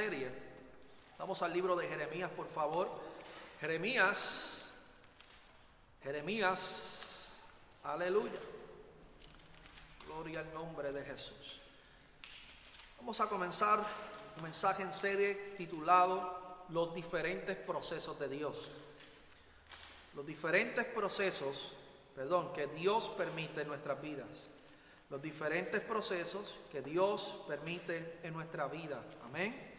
serie. Vamos al libro de Jeremías, por favor. Jeremías, Jeremías, aleluya. Gloria al nombre de Jesús. Vamos a comenzar un mensaje en serie titulado Los diferentes procesos de Dios. Los diferentes procesos, perdón, que Dios permite en nuestras vidas. Los diferentes procesos que Dios permite en nuestra vida. Amén.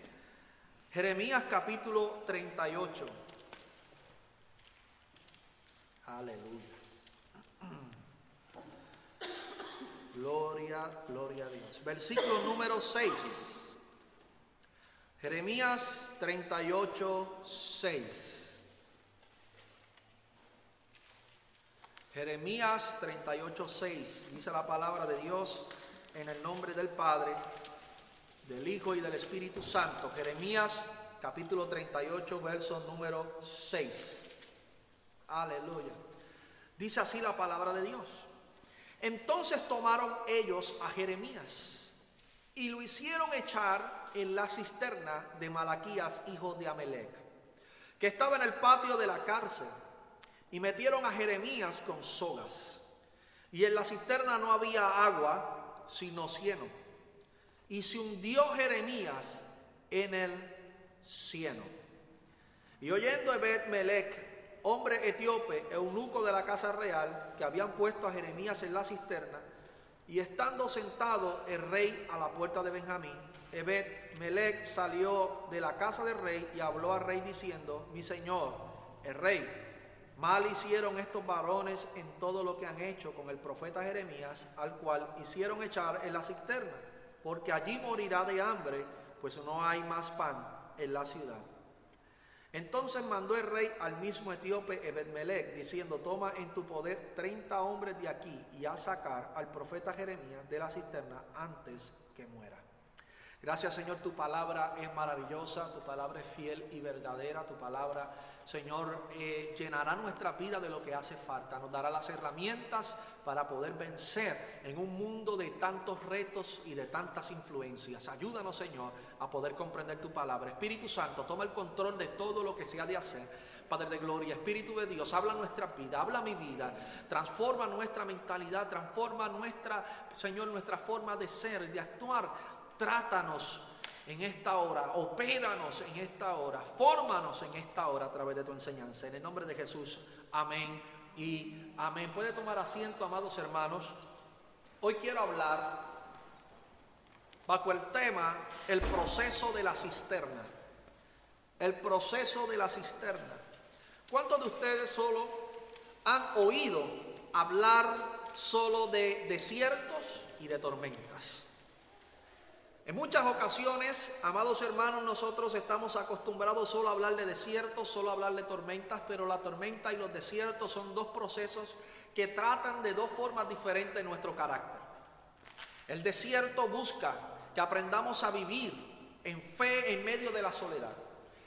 Jeremías capítulo 38. Aleluya. Gloria, gloria a Dios. Versículo número 6. Jeremías 38, 6. Jeremías 38, 6. Dice la palabra de Dios en el nombre del Padre del Hijo y del Espíritu Santo. Jeremías capítulo 38, verso número 6. Aleluya. Dice así la palabra de Dios. Entonces tomaron ellos a Jeremías y lo hicieron echar en la cisterna de Malaquías, hijo de Amelec, que estaba en el patio de la cárcel, y metieron a Jeremías con sogas. Y en la cisterna no había agua, sino cieno y se hundió Jeremías en el cieno. Y oyendo Ebed Melech, hombre etíope, eunuco de la casa real, que habían puesto a Jeremías en la cisterna, y estando sentado el rey a la puerta de Benjamín, Ebed Melech salió de la casa del rey y habló al rey diciendo, mi señor, el rey, mal hicieron estos varones en todo lo que han hecho con el profeta Jeremías, al cual hicieron echar en la cisterna porque allí morirá de hambre, pues no hay más pan en la ciudad. Entonces mandó el rey al mismo etíope Ebedmelech, diciendo, toma en tu poder treinta hombres de aquí y a sacar al profeta Jeremías de la cisterna antes que muera. Gracias Señor, tu palabra es maravillosa, tu palabra es fiel y verdadera, tu palabra Señor, eh, llenará nuestra vida de lo que hace falta, nos dará las herramientas para poder vencer en un mundo de tantos retos y de tantas influencias. Ayúdanos, Señor, a poder comprender tu palabra. Espíritu Santo, toma el control de todo lo que se ha de hacer. Padre de gloria, Espíritu de Dios, habla nuestra vida, habla mi vida, transforma nuestra mentalidad, transforma nuestra, Señor, nuestra forma de ser, de actuar. Trátanos en esta hora, opéranos en esta hora, fórmanos en esta hora a través de tu enseñanza. En el nombre de Jesús, amén y amén. Puede tomar asiento, amados hermanos. Hoy quiero hablar bajo el tema el proceso de la cisterna. El proceso de la cisterna. ¿Cuántos de ustedes solo han oído hablar solo de desiertos y de tormentas? En muchas ocasiones, amados hermanos, nosotros estamos acostumbrados solo a hablar de desiertos, solo a hablar de tormentas, pero la tormenta y los desiertos son dos procesos que tratan de dos formas diferentes nuestro carácter. El desierto busca que aprendamos a vivir en fe en medio de la soledad,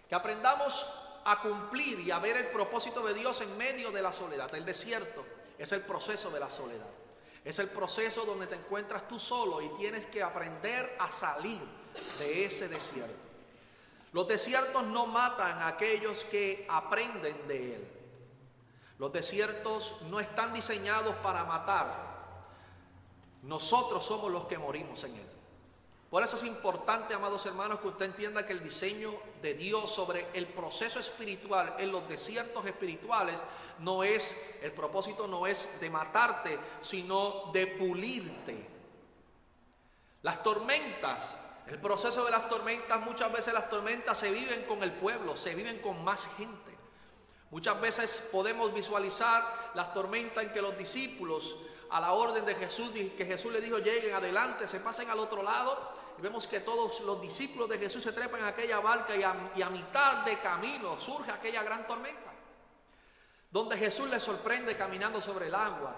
que aprendamos a cumplir y a ver el propósito de Dios en medio de la soledad. El desierto es el proceso de la soledad. Es el proceso donde te encuentras tú solo y tienes que aprender a salir de ese desierto. Los desiertos no matan a aquellos que aprenden de él. Los desiertos no están diseñados para matar. Nosotros somos los que morimos en él. Por eso es importante, amados hermanos, que usted entienda que el diseño de Dios sobre el proceso espiritual en los desiertos espirituales no es, el propósito no es de matarte, sino de pulirte. Las tormentas, el proceso de las tormentas, muchas veces las tormentas se viven con el pueblo, se viven con más gente. Muchas veces podemos visualizar las tormentas en que los discípulos, a la orden de Jesús, que Jesús le dijo, lleguen adelante, se pasen al otro lado, y vemos que todos los discípulos de Jesús se trepan en aquella barca y a, y a mitad de camino surge aquella gran tormenta donde Jesús le sorprende caminando sobre el agua.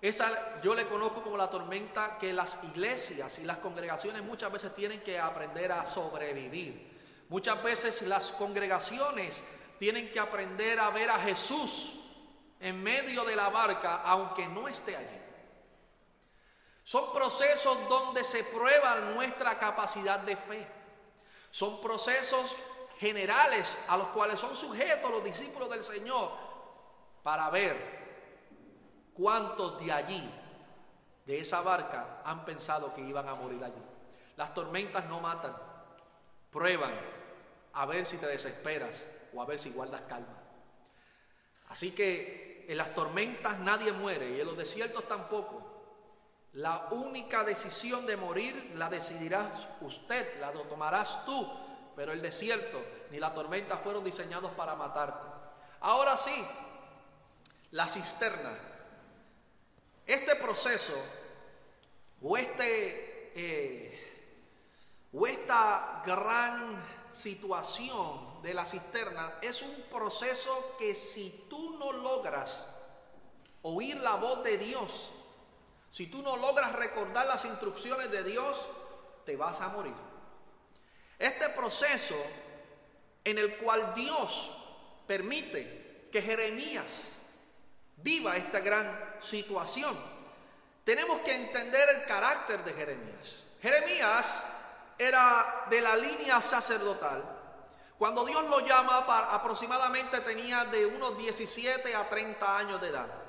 Esa yo le conozco como la tormenta que las iglesias y las congregaciones muchas veces tienen que aprender a sobrevivir. Muchas veces las congregaciones tienen que aprender a ver a Jesús en medio de la barca aunque no esté allí. Son procesos donde se prueba nuestra capacidad de fe. Son procesos generales a los cuales son sujetos los discípulos del Señor para ver cuántos de allí, de esa barca, han pensado que iban a morir allí. Las tormentas no matan, prueban a ver si te desesperas o a ver si guardas calma. Así que en las tormentas nadie muere y en los desiertos tampoco. La única decisión de morir la decidirás usted, la tomarás tú, pero el desierto ni la tormenta fueron diseñados para matarte. Ahora sí, la cisterna. Este proceso o, este, eh, o esta gran situación de la cisterna es un proceso que si tú no logras oír la voz de Dios, si tú no logras recordar las instrucciones de Dios, te vas a morir. Este proceso en el cual Dios permite que Jeremías viva esta gran situación, tenemos que entender el carácter de Jeremías. Jeremías era de la línea sacerdotal. Cuando Dios lo llama, aproximadamente tenía de unos 17 a 30 años de edad.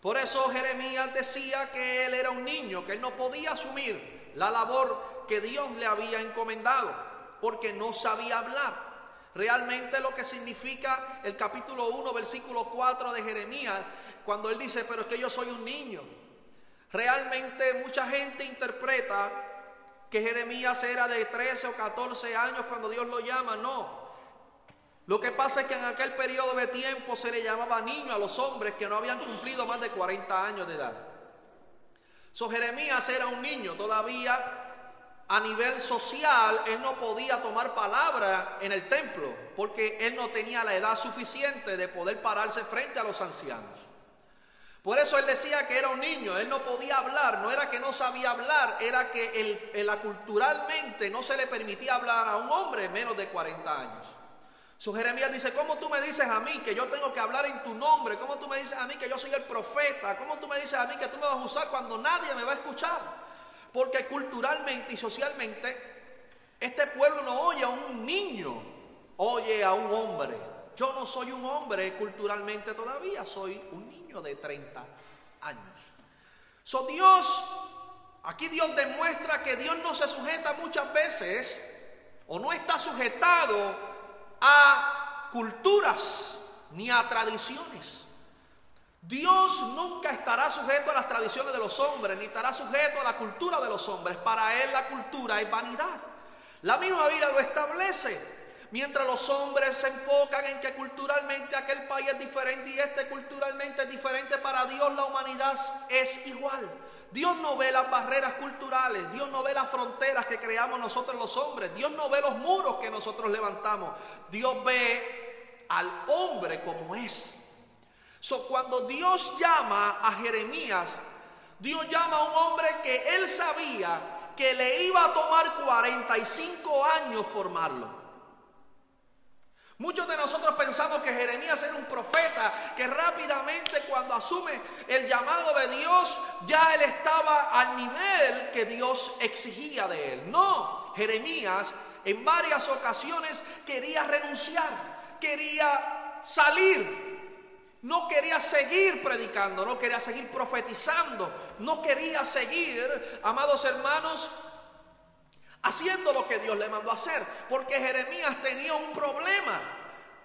Por eso Jeremías decía que él era un niño, que él no podía asumir la labor que Dios le había encomendado, porque no sabía hablar. Realmente lo que significa el capítulo 1, versículo 4 de Jeremías, cuando él dice, pero es que yo soy un niño. Realmente mucha gente interpreta que Jeremías era de 13 o 14 años cuando Dios lo llama. No, lo que pasa es que en aquel periodo de tiempo se le llamaba niño a los hombres que no habían cumplido más de 40 años de edad. So Jeremías era un niño todavía a nivel social, él no podía tomar palabra en el templo porque él no tenía la edad suficiente de poder pararse frente a los ancianos. Por eso él decía que era un niño, él no podía hablar, no era que no sabía hablar, era que él, culturalmente no se le permitía hablar a un hombre menos de 40 años. Su Jeremías dice, ¿cómo tú me dices a mí que yo tengo que hablar en tu nombre? ¿Cómo tú me dices a mí que yo soy el profeta? ¿Cómo tú me dices a mí que tú me vas a usar cuando nadie me va a escuchar? Porque culturalmente y socialmente este pueblo no oye a un niño, oye a un hombre. Yo no soy un hombre culturalmente todavía, soy un niño de 30 años. So Dios, aquí Dios demuestra que Dios no se sujeta muchas veces o no está sujetado a culturas ni a tradiciones. Dios nunca estará sujeto a las tradiciones de los hombres, ni estará sujeto a la cultura de los hombres. Para Él la cultura es vanidad. La misma Biblia lo establece. Mientras los hombres se enfocan en que culturalmente aquel país es diferente y este culturalmente es diferente, para Dios la humanidad es igual. Dios no ve las barreras culturales, Dios no ve las fronteras que creamos nosotros los hombres, Dios no ve los muros que nosotros levantamos, Dios ve al hombre como es. So, cuando Dios llama a Jeremías, Dios llama a un hombre que él sabía que le iba a tomar 45 años formarlo. Muchos de nosotros pensamos que Jeremías era un profeta que rápidamente cuando asume el llamado de Dios, ya él estaba al nivel que Dios exigía de él. No, Jeremías en varias ocasiones quería renunciar, quería salir, no quería seguir predicando, no quería seguir profetizando, no quería seguir, amados hermanos, haciendo lo que Dios le mandó a hacer, porque Jeremías tenía un problema.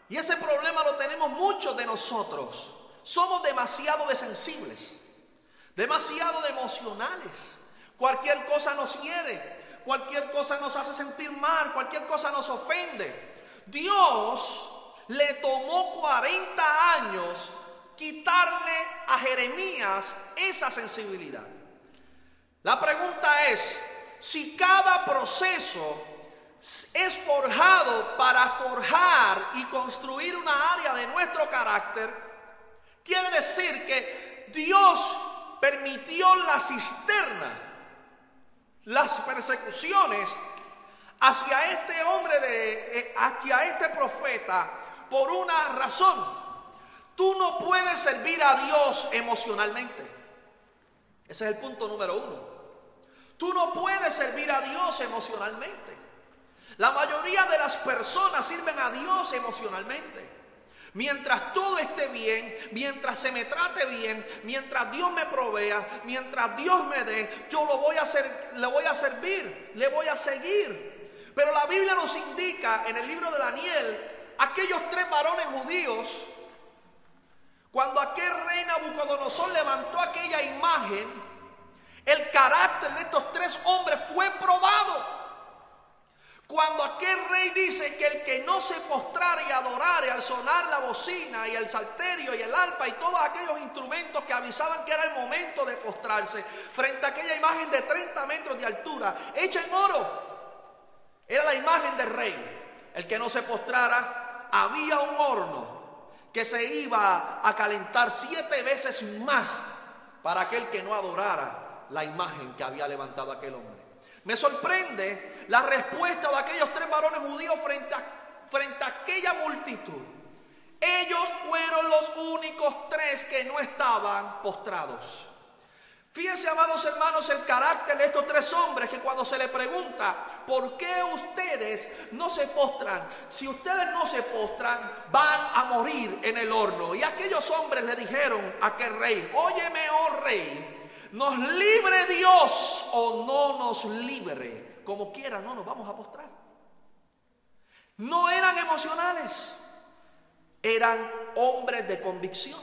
Y ese problema lo tenemos muchos de nosotros. Somos demasiado de sensibles, demasiado de emocionales. Cualquier cosa nos hiere, cualquier cosa nos hace sentir mal, cualquier cosa nos ofende. Dios le tomó 40 años quitarle a Jeremías esa sensibilidad. La pregunta es, si cada proceso es forjado para forjar y construir una área de nuestro carácter, quiere decir que Dios permitió la cisterna, las persecuciones hacia este hombre de eh, hacia este profeta por una razón. Tú no puedes servir a Dios emocionalmente. Ese es el punto número uno. Tú no puedes servir a Dios emocionalmente. La mayoría de las personas sirven a Dios emocionalmente. Mientras todo esté bien, mientras se me trate bien, mientras Dios me provea, mientras Dios me dé, yo lo voy a hacer, le voy a servir, le voy a seguir. Pero la Biblia nos indica en el libro de Daniel aquellos tres varones judíos cuando aquel rey Nabucodonosor levantó aquella imagen, el carácter de estos tres hombres fue probado. Cuando aquel rey dice que el que no se postrare y adorare al sonar la bocina y el salterio y el alpa y todos aquellos instrumentos que avisaban que era el momento de postrarse frente a aquella imagen de 30 metros de altura, hecha en oro, era la imagen del rey. El que no se postrara, había un horno que se iba a calentar siete veces más para aquel que no adorara la imagen que había levantado aquel hombre. Me sorprende la respuesta de aquellos tres varones judíos frente a, frente a aquella multitud. Ellos fueron los únicos tres que no estaban postrados. Fíjense, amados hermanos, el carácter de estos tres hombres que cuando se le pregunta, ¿por qué ustedes no se postran? Si ustedes no se postran, van a morir en el horno. Y aquellos hombres le dijeron a aquel rey, óyeme, oh rey, nos libre Dios o no nos libre. Como quiera, no nos vamos a postrar. No eran emocionales, eran hombres de convicción.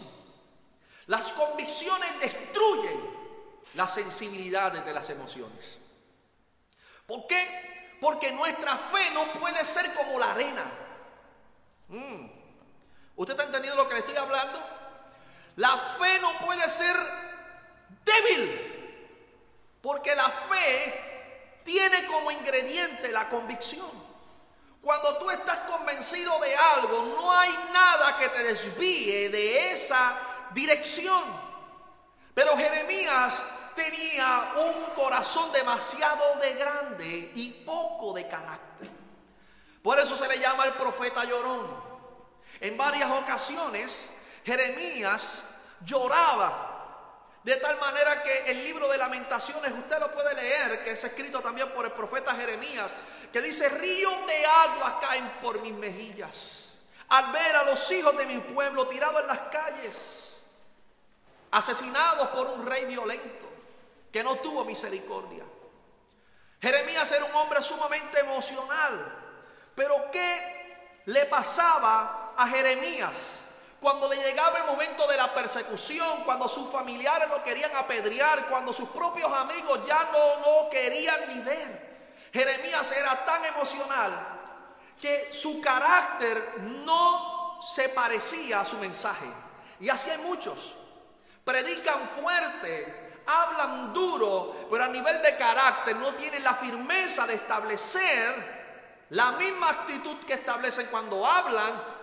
Las convicciones destruyen las sensibilidades de las emociones. ¿Por qué? Porque nuestra fe no puede ser como la arena. Mm. ¿Usted está entendiendo lo que le estoy hablando? La fe no puede ser débil. Porque la fe tiene como ingrediente la convicción. Cuando tú estás convencido de algo, no hay nada que te desvíe de esa dirección. Pero Jeremías tenía un corazón demasiado de grande y poco de carácter. Por eso se le llama el profeta llorón. En varias ocasiones Jeremías lloraba de tal manera que el libro de lamentaciones, usted lo puede leer, que es escrito también por el profeta Jeremías, que dice, ríos de agua caen por mis mejillas, al ver a los hijos de mi pueblo tirados en las calles, asesinados por un rey violento, que no tuvo misericordia. Jeremías era un hombre sumamente emocional, pero ¿qué le pasaba a Jeremías? Cuando le llegaba el momento de la persecución, cuando sus familiares lo querían apedrear, cuando sus propios amigos ya no lo querían ni ver. Jeremías era tan emocional que su carácter no se parecía a su mensaje. Y así hay muchos. Predican fuerte, hablan duro, pero a nivel de carácter no tienen la firmeza de establecer la misma actitud que establecen cuando hablan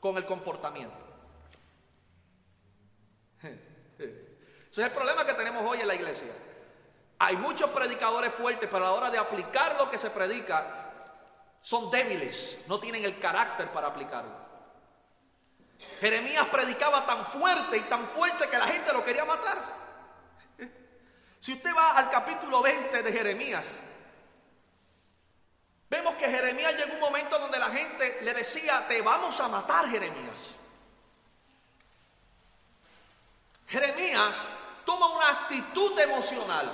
con el comportamiento. Ese es el problema que tenemos hoy en la iglesia. Hay muchos predicadores fuertes, pero a la hora de aplicar lo que se predica, son débiles, no tienen el carácter para aplicarlo. Jeremías predicaba tan fuerte y tan fuerte que la gente lo quería matar. Si usted va al capítulo 20 de Jeremías, Vemos que Jeremías llegó un momento donde la gente le decía, te vamos a matar, Jeremías. Jeremías toma una actitud emocional.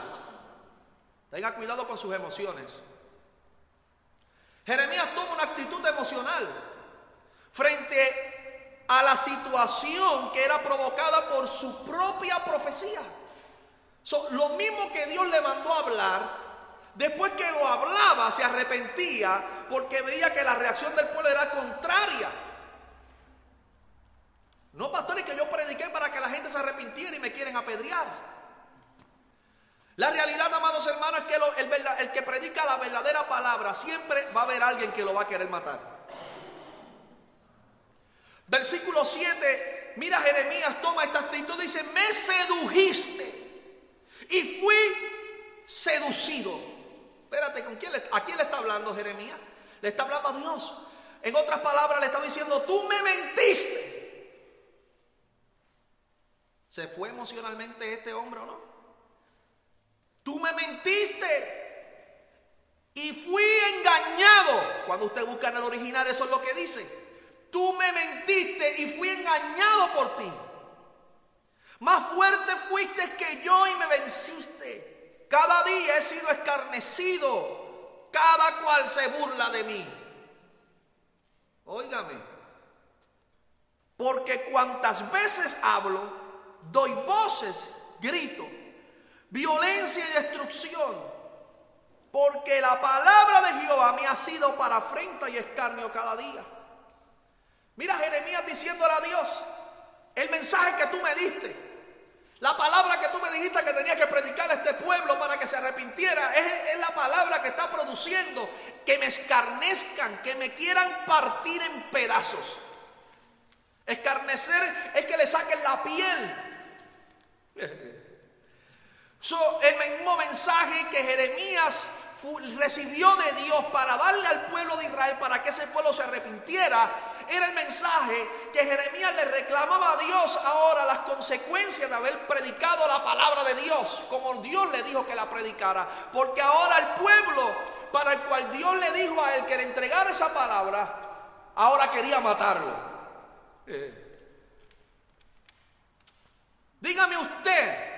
Tenga cuidado con sus emociones. Jeremías toma una actitud emocional frente a la situación que era provocada por su propia profecía. lo mismo que Dios le mandó a hablar, Después que lo hablaba, se arrepentía porque veía que la reacción del pueblo era contraria. No, pastores, que yo prediqué para que la gente se arrepintiera y me quieren apedrear. La realidad, amados hermanos, es que el, el que predica la verdadera palabra siempre va a haber alguien que lo va a querer matar. Versículo 7, mira Jeremías, toma esta actitud, dice, me sedujiste y fui seducido. Espérate, ¿con quién ¿a quién le está hablando Jeremías? Le está hablando a Dios. En otras palabras, le está diciendo, tú me mentiste. ¿Se fue emocionalmente este hombre o no? Tú me mentiste. y fui engañado. Cuando usted busca en el original, eso es lo que dice. Tú me mentiste y fui engañado por ti. Más fuerte fuiste que yo y me venciste. Cada día he sido escarnecido. Cada cual se burla de mí. Óigame. Porque cuantas veces hablo, doy voces, grito, violencia y destrucción. Porque la palabra de Jehová me ha sido para afrenta y escarnio cada día. Mira Jeremías diciéndole a Dios, el mensaje que tú me diste, la palabra que tú me dijiste que tenía que predicar a este pueblo para que se arrepintiera, es, la palabra que está produciendo que me escarnezcan, que me quieran partir en pedazos. Escarnecer es que le saquen la piel. So, el mismo mensaje que Jeremías recibió de Dios para darle al pueblo de Israel, para que ese pueblo se arrepintiera, era el mensaje que Jeremías le reclamaba a Dios ahora las consecuencias de haber predicado la palabra de Dios, como Dios le dijo que la predicara. Porque ahora el pueblo para el cual Dios le dijo a él que le entregara esa palabra, ahora quería matarlo. Eh. Dígame usted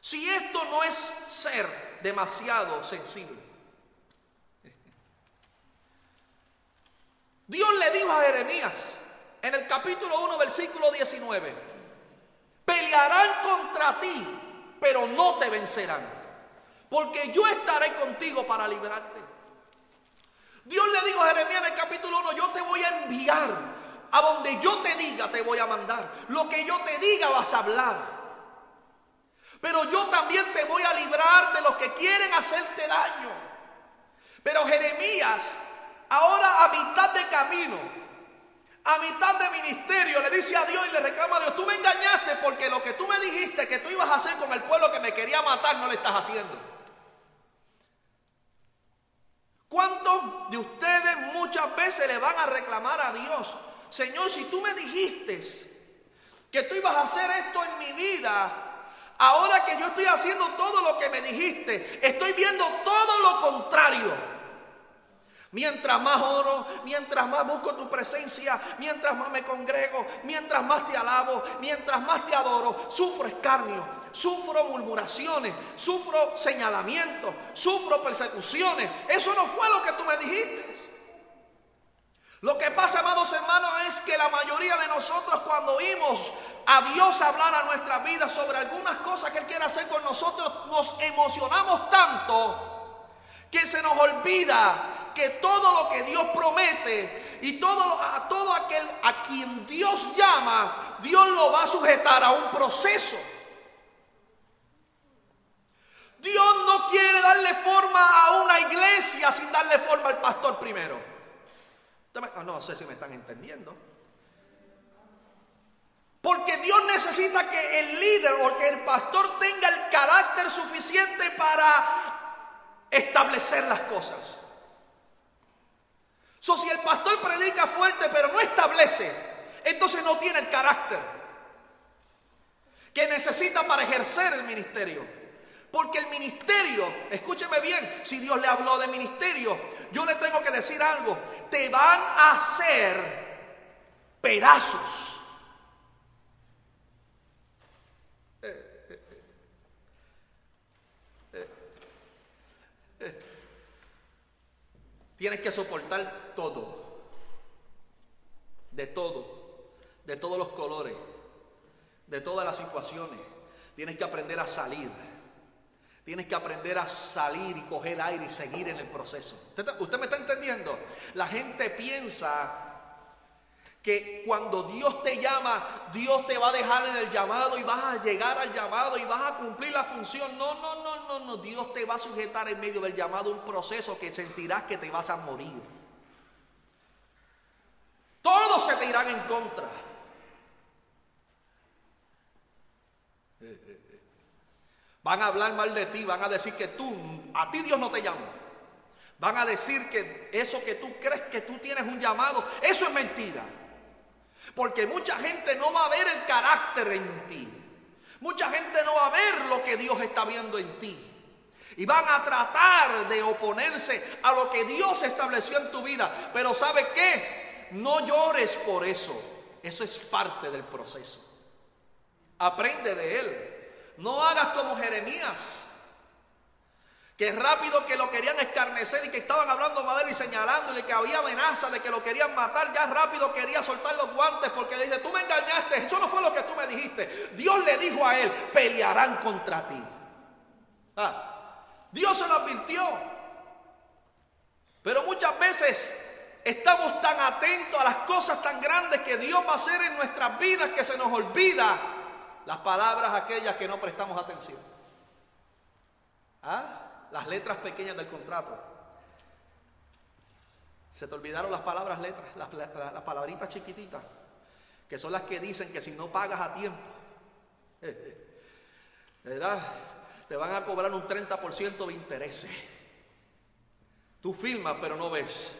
si esto no es ser demasiado sensible. Dios le dijo a Jeremías en el capítulo 1, versículo 19, pelearán contra ti, pero no te vencerán, porque yo estaré contigo para librarte. Dios le dijo a Jeremías en el capítulo 1, yo te voy a enviar a donde yo te diga, te voy a mandar. Lo que yo te diga vas a hablar. Pero yo también te voy a librar de los que quieren hacerte daño. Pero Jeremías Ahora a mitad de camino, a mitad de ministerio, le dice a Dios y le reclama a Dios, tú me engañaste porque lo que tú me dijiste que tú ibas a hacer con el pueblo que me quería matar, no le estás haciendo. ¿Cuántos de ustedes muchas veces le van a reclamar a Dios? Señor, si tú me dijiste que tú ibas a hacer esto en mi vida, ahora que yo estoy haciendo todo lo que me dijiste, estoy viendo todo lo contrario. Mientras más oro, mientras más busco tu presencia, mientras más me congrego, mientras más te alabo, mientras más te adoro, sufro escarnio, sufro murmuraciones, sufro señalamientos, sufro persecuciones. Eso no fue lo que tú me dijiste. Lo que pasa, amados hermanos, es que la mayoría de nosotros cuando oímos a Dios hablar a nuestra vida sobre algunas cosas que Él quiere hacer con nosotros, nos emocionamos tanto que se nos olvida que todo lo que Dios promete y todo a todo aquel a quien Dios llama, Dios lo va a sujetar a un proceso. Dios no quiere darle forma a una iglesia sin darle forma al pastor primero. Ah, no sé si me están entendiendo. Porque Dios necesita que el líder o que el pastor tenga el carácter suficiente para establecer las cosas. Si el pastor predica fuerte pero no establece, entonces no tiene el carácter que necesita para ejercer el ministerio. Porque el ministerio, escúcheme bien, si Dios le habló de ministerio, yo le tengo que decir algo, te van a hacer pedazos. Tienes que soportar todo. De todo. De todos los colores. De todas las situaciones. Tienes que aprender a salir. Tienes que aprender a salir y coger aire y seguir en el proceso. ¿Usted, me está entendiendo? La gente piensa que cuando Dios te llama, Dios te va a dejar en el llamado y vas a llegar al llamado y vas a cumplir la función. No, no, no, no, no. Dios te va a sujetar en medio del llamado un proceso que sentirás que te vas a morir. Todos se te irán en contra. Van a hablar mal de ti, van a decir que tú, a ti Dios no te llama. Van a decir que eso que tú crees que tú tienes un llamado, eso es mentira. Porque mucha gente no va a ver el carácter en ti. Mucha gente no va a ver lo que Dios está viendo en ti. Y van a tratar de oponerse a lo que Dios estableció en tu vida. Pero ¿sabe qué? No llores por eso. Eso es parte del proceso. Aprende de él. No hagas como Jeremías que rápido que lo querían escarnecer y que estaban hablando madera y señalándole que había amenaza de que lo querían matar, ya rápido quería soltar los guantes porque le dice, tú me engañaste, eso no fue lo que tú me dijiste. Dios le dijo a él, pelearán contra ti. Ah, Dios se lo advirtió. Pero muchas veces estamos tan atentos a las cosas tan grandes que Dios va a hacer en nuestras vidas que se nos olvida las palabras aquellas que no prestamos atención. ¿Ah? Las letras pequeñas del contrato. Se te olvidaron las palabras letras, las, palabritas chiquititas, que son las que dicen que si no pagas a tiempo, te van a cobrar un 30% de intereses. Tú filmas, pero no ves.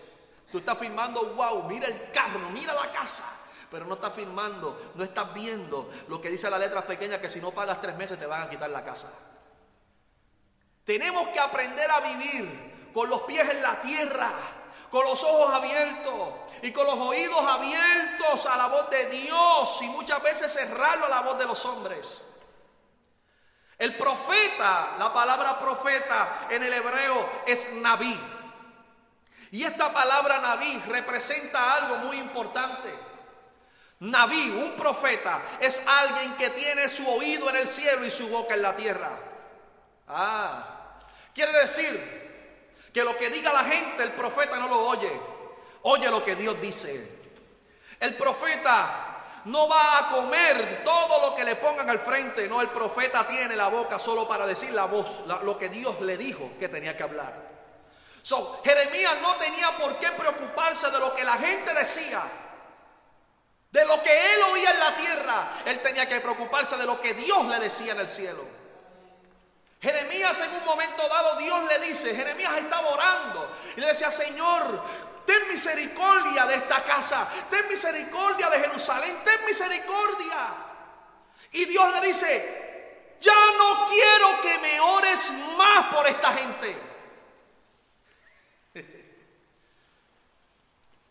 Tú estás filmando, wow, mira el carro, mira la casa, pero no estás filmando, no estás viendo lo que dice las letras pequeñas, que si no pagas tres meses te van a quitar la casa. Tenemos que aprender a vivir con los pies en la tierra, con los ojos abiertos y con los oídos abiertos a la voz de Dios y muchas veces cerrarlo a la voz de los hombres. El profeta, la palabra profeta en el hebreo es Naví. Y esta palabra Naví representa algo muy importante. Naví, un profeta, es alguien que tiene su oído en el cielo y su boca en la tierra. Ah, Quiere decir que lo que diga la gente, el profeta no lo oye. Oye lo que Dios dice. El profeta no va a comer todo lo que le pongan al frente. No, el profeta tiene la boca solo para decir la voz, lo que Dios le dijo que tenía que hablar. So, Jeremías no tenía por qué preocuparse de lo que la gente decía. De lo que él oía en la tierra, él tenía que preocuparse de lo que Dios le decía en el cielo. Jeremías en un momento dado Dios le dice, Jeremías estaba orando y le decía, Señor, ten misericordia de esta casa, ten misericordia de Jerusalén, ten misericordia. Y Dios le dice, ya no quiero que me ores más por esta gente.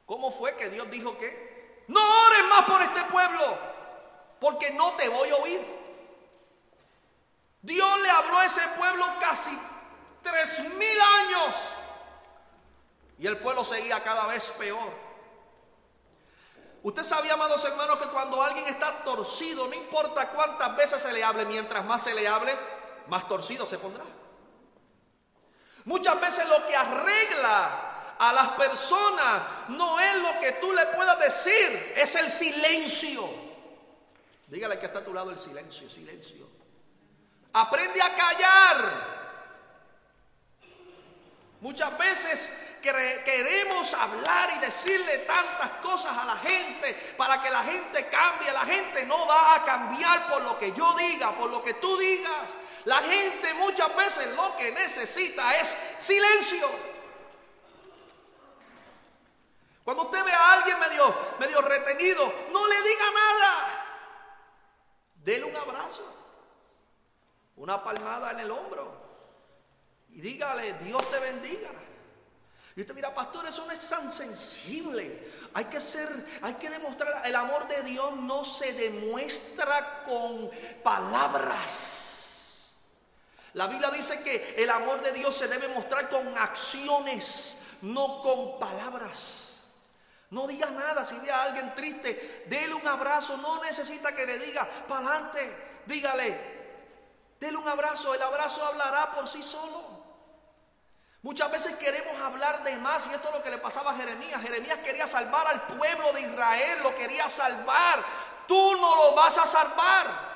¿Cómo fue que Dios dijo que? No ores más por este pueblo, porque no te voy a oír. Dios le habló a ese pueblo casi tres mil años. Y el pueblo seguía cada vez peor. Usted sabía, amados hermanos, que cuando alguien está torcido, no importa cuántas veces se le hable, mientras más se le hable, más torcido se pondrá. Muchas veces lo que arregla a las personas no es lo que tú le puedas decir, es el silencio. Dígale que está a tu lado el silencio, silencio. Aprende a callar. Muchas veces queremos hablar y decirle tantas cosas a la gente para que la gente cambie. La gente no va a cambiar por lo que yo diga, por lo que tú digas. La gente muchas veces lo que necesita es silencio. Cuando usted ve a alguien medio, medio retenido, no le diga nada. Dele un abrazo una palmada en el hombro y dígale, Dios te bendiga. Y usted mira, pastor, eso no es tan sensible. Hay que ser, hay que demostrar, el amor de Dios no se demuestra con palabras. La Biblia dice que el amor de Dios se debe mostrar con acciones, no con palabras. No diga nada, si ve a alguien triste, déle un abrazo, no necesita que le diga, para adelante, dígale, Dele un abrazo, el abrazo hablará por sí solo. Muchas veces queremos hablar de más y esto es lo que le pasaba a Jeremías. Jeremías quería salvar al pueblo de Israel, lo quería salvar. Tú no lo vas a salvar.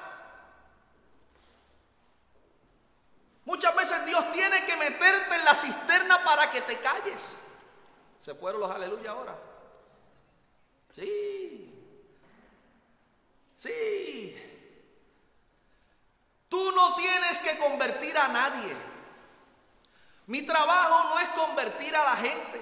Muchas veces Dios tiene que meterte en la cisterna para que te calles. Se fueron los aleluya ahora. Sí. Sí. Tú no tienes que convertir a nadie. Mi trabajo no es convertir a la gente.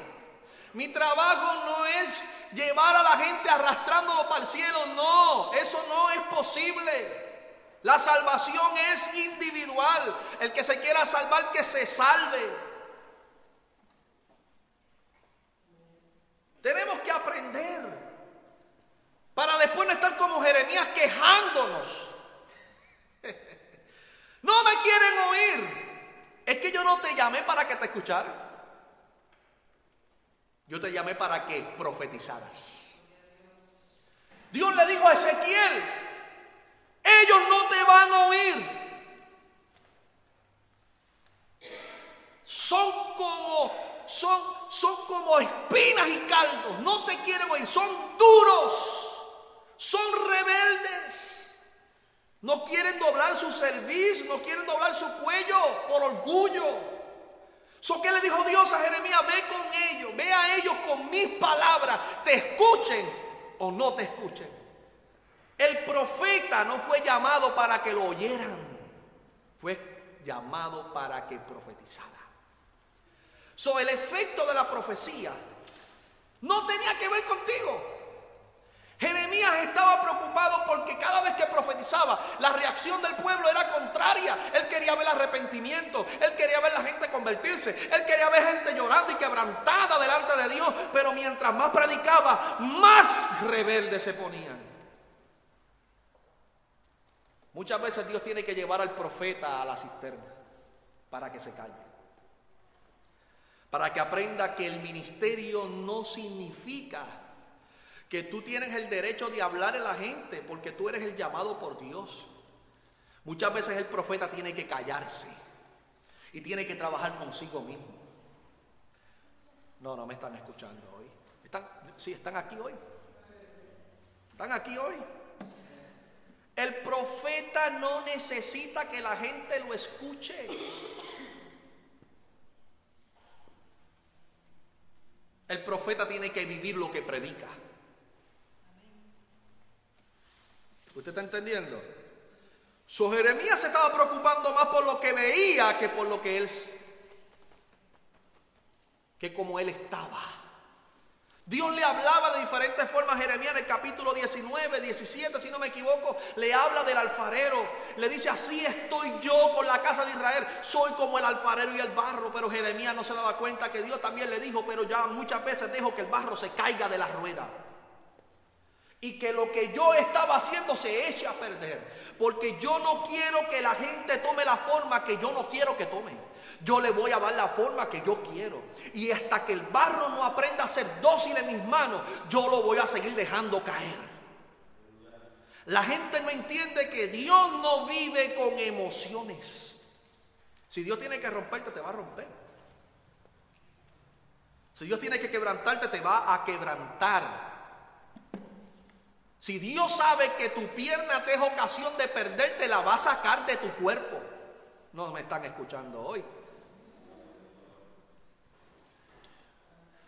Mi trabajo no es llevar a la gente arrastrándolo para el cielo. No, eso no es posible. La salvación es individual. El que se quiera salvar, que se salve. Tenemos que aprender para después no estar como Jeremías quejándonos. No me quieren oír. Es que yo no te llamé para que te escucharan. Yo te llamé para que profetizaras. Dios le dijo a Ezequiel, ellos no te van a oír. Son como, son, son como espinas y caldos. No te quieren oír. Son duros. Son rebeldes. No quieren doblar su servicio, no quieren doblar su cuello por orgullo. So, ¿Qué le dijo Dios a Jeremías? Ve con ellos, ve a ellos con mis palabras, te escuchen o no te escuchen. El profeta no fue llamado para que lo oyeran, fue llamado para que profetizara. So, el efecto de la profecía no tenía que ver contigo. Jeremías estaba preocupado porque cada vez que profetizaba, la reacción del pueblo era contraria. Él quería ver arrepentimiento, él quería ver la gente convertirse, él quería ver gente llorando y quebrantada delante de Dios. Pero mientras más predicaba, más rebeldes se ponían. Muchas veces Dios tiene que llevar al profeta a la cisterna para que se calle. Para que aprenda que el ministerio no significa que tú tienes el derecho de hablar a la gente porque tú eres el llamado por Dios. Muchas veces el profeta tiene que callarse y tiene que trabajar consigo mismo. No, no me están escuchando hoy. ¿Están, sí, están aquí hoy. Están aquí hoy. El profeta no necesita que la gente lo escuche. El profeta tiene que vivir lo que predica. ¿Usted está entendiendo? Su Jeremías se estaba preocupando más por lo que veía que por lo que él, que como él estaba. Dios le hablaba de diferentes formas. Jeremías en el capítulo 19, 17, si no me equivoco, le habla del alfarero. Le dice, así estoy yo con la casa de Israel. Soy como el alfarero y el barro. Pero Jeremías no se daba cuenta que Dios también le dijo, pero ya muchas veces dejo que el barro se caiga de la rueda y que lo que yo estaba haciendo se eche a perder. Porque yo no quiero que la gente tome la forma que yo no quiero que tome. Yo le voy a dar la forma que yo quiero. Y hasta que el barro no aprenda a ser dócil en mis manos, yo lo voy a seguir dejando caer. La gente no entiende que Dios no vive con emociones. Si Dios tiene que romperte, te va a romper. Si Dios tiene que quebrantarte, te va a quebrantar. Si Dios sabe que tu pierna te es ocasión de perderte, la va a sacar de tu cuerpo. No me están escuchando hoy.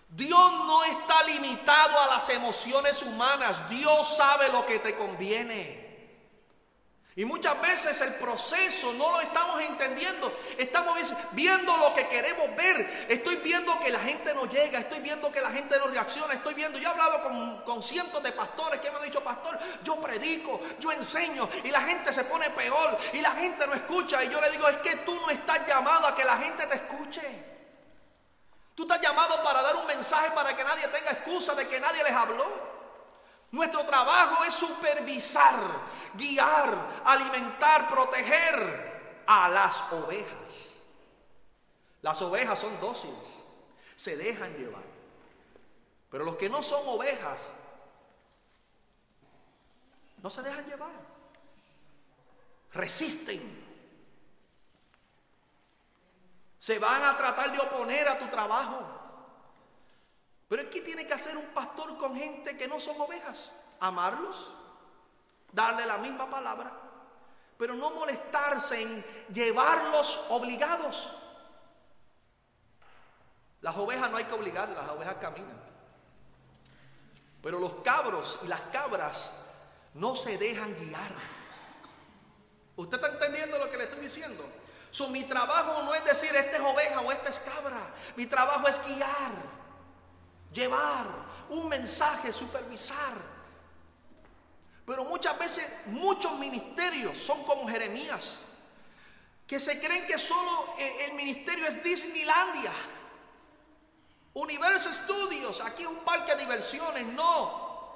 Dios no está limitado a las emociones humanas. Dios sabe lo que te conviene. Y muchas veces el proceso no lo estamos entendiendo. Estamos viendo lo que queremos ver. Estoy viendo que la gente no llega. Estoy viendo que la gente no reacciona. Estoy viendo. Yo he hablado con, cientos de pastores que me han dicho, pastor, yo predico, yo enseño. Y la gente se pone peor. Y la gente no escucha. Y yo le digo, es que tú no estás llamado a que la gente te escuche. Tú estás llamado para dar un mensaje para que nadie tenga excusa de que nadie les habló. Nuestro trabajo es supervisar, guiar, alimentar, proteger a las ovejas. Las ovejas son dóciles, se dejan llevar. Pero los que no son ovejas, no se dejan llevar. Resisten. Se van a tratar de oponer a tu trabajo. Pero ¿qué tiene que hacer un pastor con gente que no son ovejas? Amarlos, darle la misma palabra, pero no molestarse en llevarlos obligados. Las ovejas no hay que obligarlas, las ovejas caminan. Pero los cabros y las cabras no se dejan guiar. ¿Usted está entendiendo lo que le estoy diciendo? mi trabajo no es decir esta es oveja o esta es cabra. Mi trabajo es guiar llevar un mensaje, supervisar. Pero muchas veces muchos ministerios son como Jeremías, que se creen que solo eh, el ministerio es Disneylandia. Universo Studios, aquí es un parque de diversiones, no.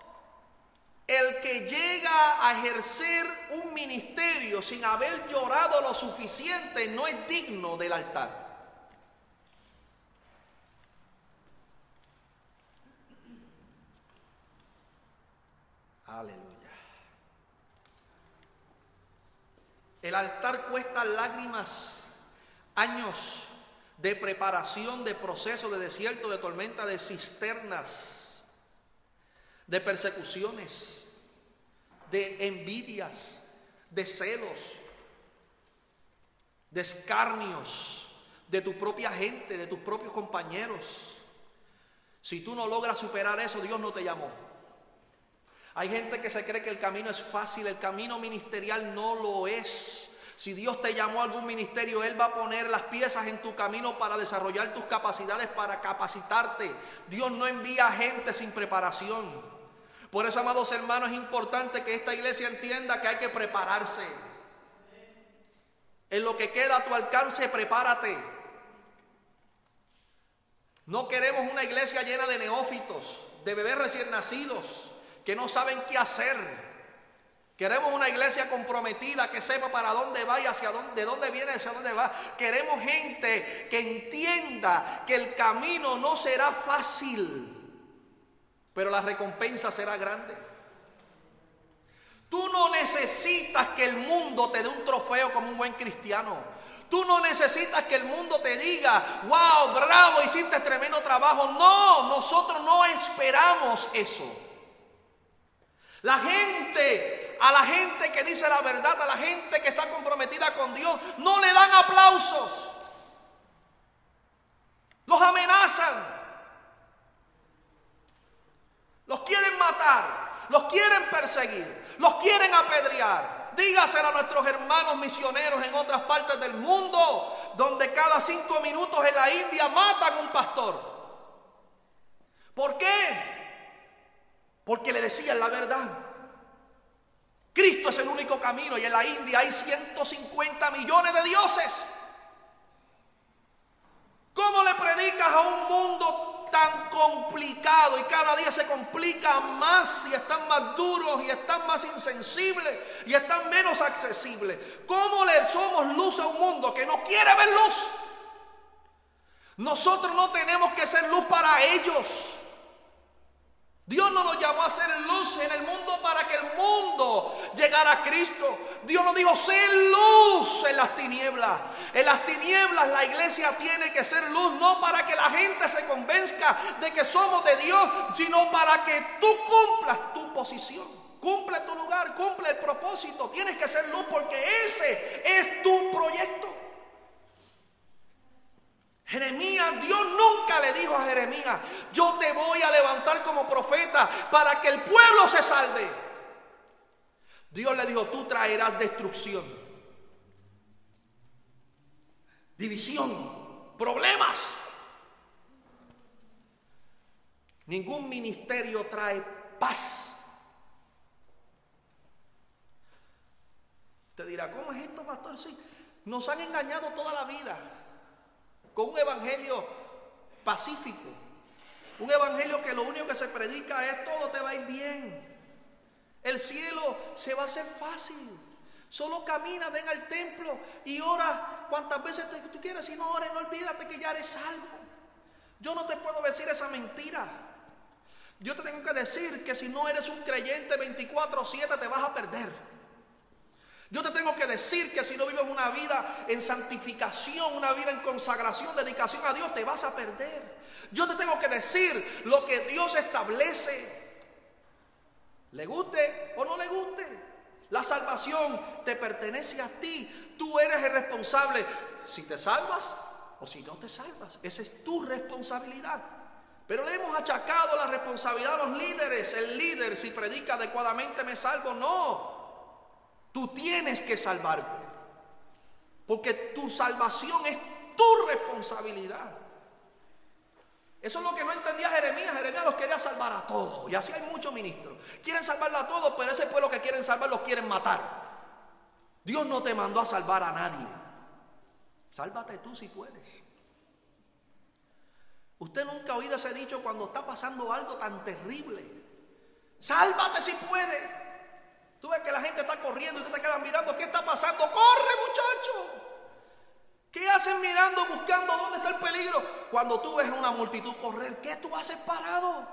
El que llega a ejercer un ministerio sin haber llorado lo suficiente no es digno del altar. Aleluya. El altar cuesta lágrimas, años de preparación, de proceso, de desierto, de tormenta, de cisternas, de persecuciones, de envidias, de celos, de escarnios, de tu propia gente, de tus propios compañeros. Si tú no logras superar eso, Dios no te llamó. Hay gente que se cree que el camino es fácil, el camino ministerial no lo es. Si Dios te llamó a algún ministerio, Él va a poner las piezas en tu camino para desarrollar tus capacidades, para capacitarte. Dios no envía gente sin preparación. Por eso, amados hermanos, es importante que esta iglesia entienda que hay que prepararse. En lo que queda a tu alcance, prepárate. No queremos una iglesia llena de neófitos, de bebés recién nacidos, que no saben qué hacer. Queremos una iglesia comprometida que sepa para dónde va y hacia dónde, de dónde viene hacia dónde va. Queremos gente que entienda que el camino no será fácil, pero la recompensa será grande. Tú no necesitas que el mundo te dé un trofeo como un buen cristiano. Tú no necesitas que el mundo te diga, wow, bravo, hiciste tremendo trabajo. No, nosotros no esperamos eso. La gente a la gente que dice la verdad, a la gente que está comprometida con Dios, no le dan aplausos. Los amenazan. Los quieren matar. Los quieren perseguir. Los quieren apedrear. Dígaselo a nuestros hermanos misioneros en otras partes del mundo, donde cada cinco minutos en la India matan un pastor. ¿Por qué? Porque le decían la verdad. Cristo es el único camino y en la India hay 150 millones de dioses. ¿Cómo le predicas a un mundo tan complicado y cada día se complica más y están más duros y están más insensibles y están menos accesibles? ¿Cómo le somos luz a un mundo que no quiere ver luz? Nosotros no tenemos que ser luz para ellos. Dios no nos llamó a ser luz en el mundo para que el mundo llegara a Cristo. Dios nos dijo, sé luz en las tinieblas. En las tinieblas la iglesia tiene que ser luz, no para que la gente se convenzca de que somos de Dios, sino para que tú cumplas tu posición. Cumple tu lugar, cumple el propósito. Tienes que ser luz porque ese es tu proyecto. Jeremías, Dios nunca le dijo a Jeremías, yo te voy a levantar como profeta para que el pueblo se salve. Dios le dijo, tú traerás destrucción, división, problemas. Ningún ministerio trae paz. Te dirá, ¿cómo es esto, pastor? Sí, nos han engañado toda la vida con un evangelio pacífico. Un evangelio que lo único que se predica es todo te va a ir bien. El cielo se va a hacer fácil. Solo camina, ven al templo y ora cuantas veces tú quieras. Si no ores, no olvídate que ya eres salvo. Yo no te puedo decir esa mentira. Yo te tengo que decir que si no eres un creyente 24-7 te vas a perder. Yo te tengo que decir que si no vives una vida en santificación, una vida en consagración, dedicación a Dios, te vas a perder. Yo te tengo que decir lo que Dios establece. Le guste o no le guste. La salvación te pertenece a ti. Tú eres el responsable si te salvas o si no te salvas. Esa es tu responsabilidad. Pero le hemos achacado la responsabilidad a los líderes. El líder, si predica adecuadamente, me salvo. No. Tú tienes que salvarte. Porque tu salvación es tu responsabilidad. Eso es lo que no entendía Jeremías. Jeremías los quería salvar a todos. Y así hay muchos ministros. Quieren salvarlo a todos, pero ese pueblo que quieren salvar los quieren matar. Dios no te mandó a salvar a nadie. Sálvate tú si puedes. Usted nunca ha oído ese dicho cuando está pasando algo tan terrible. Sálvate si puede. Tú ves que la gente está corriendo y tú te quedas mirando, ¿qué está pasando? ¡Corre, muchacho! ¿Qué hacen mirando, buscando dónde está el peligro? Cuando tú ves a una multitud correr, ¿qué tú haces parado?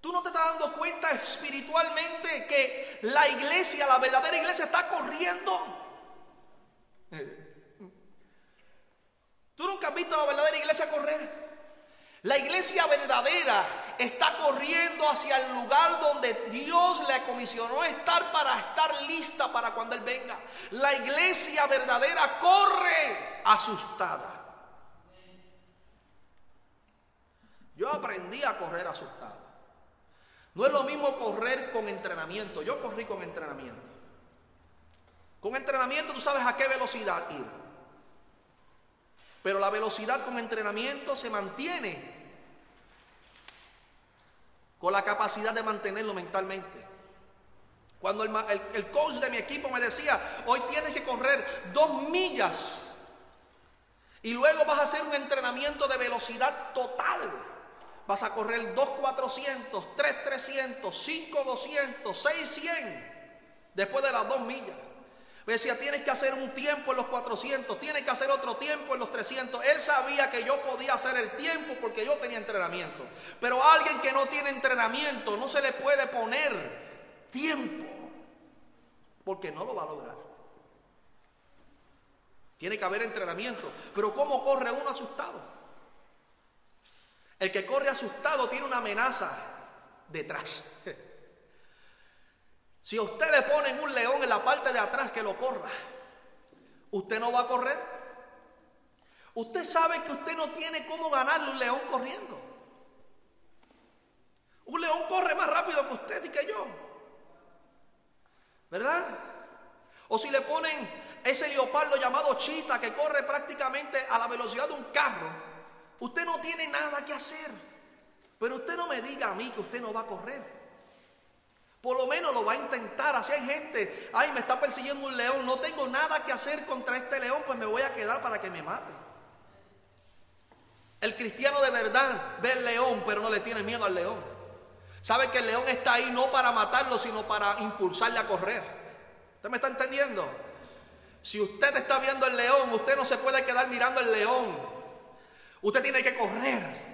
Tú no te estás dando cuenta espiritualmente que la iglesia, la verdadera iglesia está corriendo. ¿Tú nunca has visto a la verdadera iglesia correr? La iglesia verdadera está corriendo hacia el lugar donde Dios le comisionó estar para estar lista para cuando Él venga. La iglesia verdadera corre asustada. Yo aprendí a correr asustado. No es lo mismo correr con entrenamiento. Yo corrí con entrenamiento. Con entrenamiento tú sabes a qué velocidad ir. Pero la velocidad con entrenamiento se mantiene con la capacidad de mantenerlo mentalmente. Cuando el, coach de mi equipo me decía, hoy tienes que correr dos millas y luego vas a hacer un entrenamiento de velocidad total. Vas a correr 2.400, 3.300, 5.200, 6.100 después de las dos millas. Decía, tienes que hacer un tiempo en los 400, tienes que hacer otro tiempo en los 300. Él sabía que yo podía hacer el tiempo porque yo tenía entrenamiento. Pero a alguien que no tiene entrenamiento no se le puede poner tiempo porque no lo va a lograr. Tiene que haber entrenamiento. Pero ¿cómo corre uno asustado? El que corre asustado tiene una amenaza detrás. Si a usted le ponen un león en la parte de atrás que lo corra, ¿usted no va a correr? Usted sabe que usted no tiene cómo ganarle un león corriendo. Un león corre más rápido que usted y que yo. ¿Verdad? O si le ponen ese leopardo llamado chita que corre prácticamente a la velocidad de un carro, usted no tiene nada que hacer. Pero usted no me diga a mí que usted no va a correr. Por lo menos lo va a intentar. Así hay gente, ay, me está persiguiendo un león, no tengo nada que hacer contra este león, pues me voy a quedar para que me mate. El cristiano de verdad ve el león, pero no le tiene miedo al león. Sabe que el león está ahí no para matarlo, sino para impulsarle a correr. ¿Usted me está entendiendo? Si usted está viendo el león, usted no se puede quedar mirando el león. Usted tiene que correr.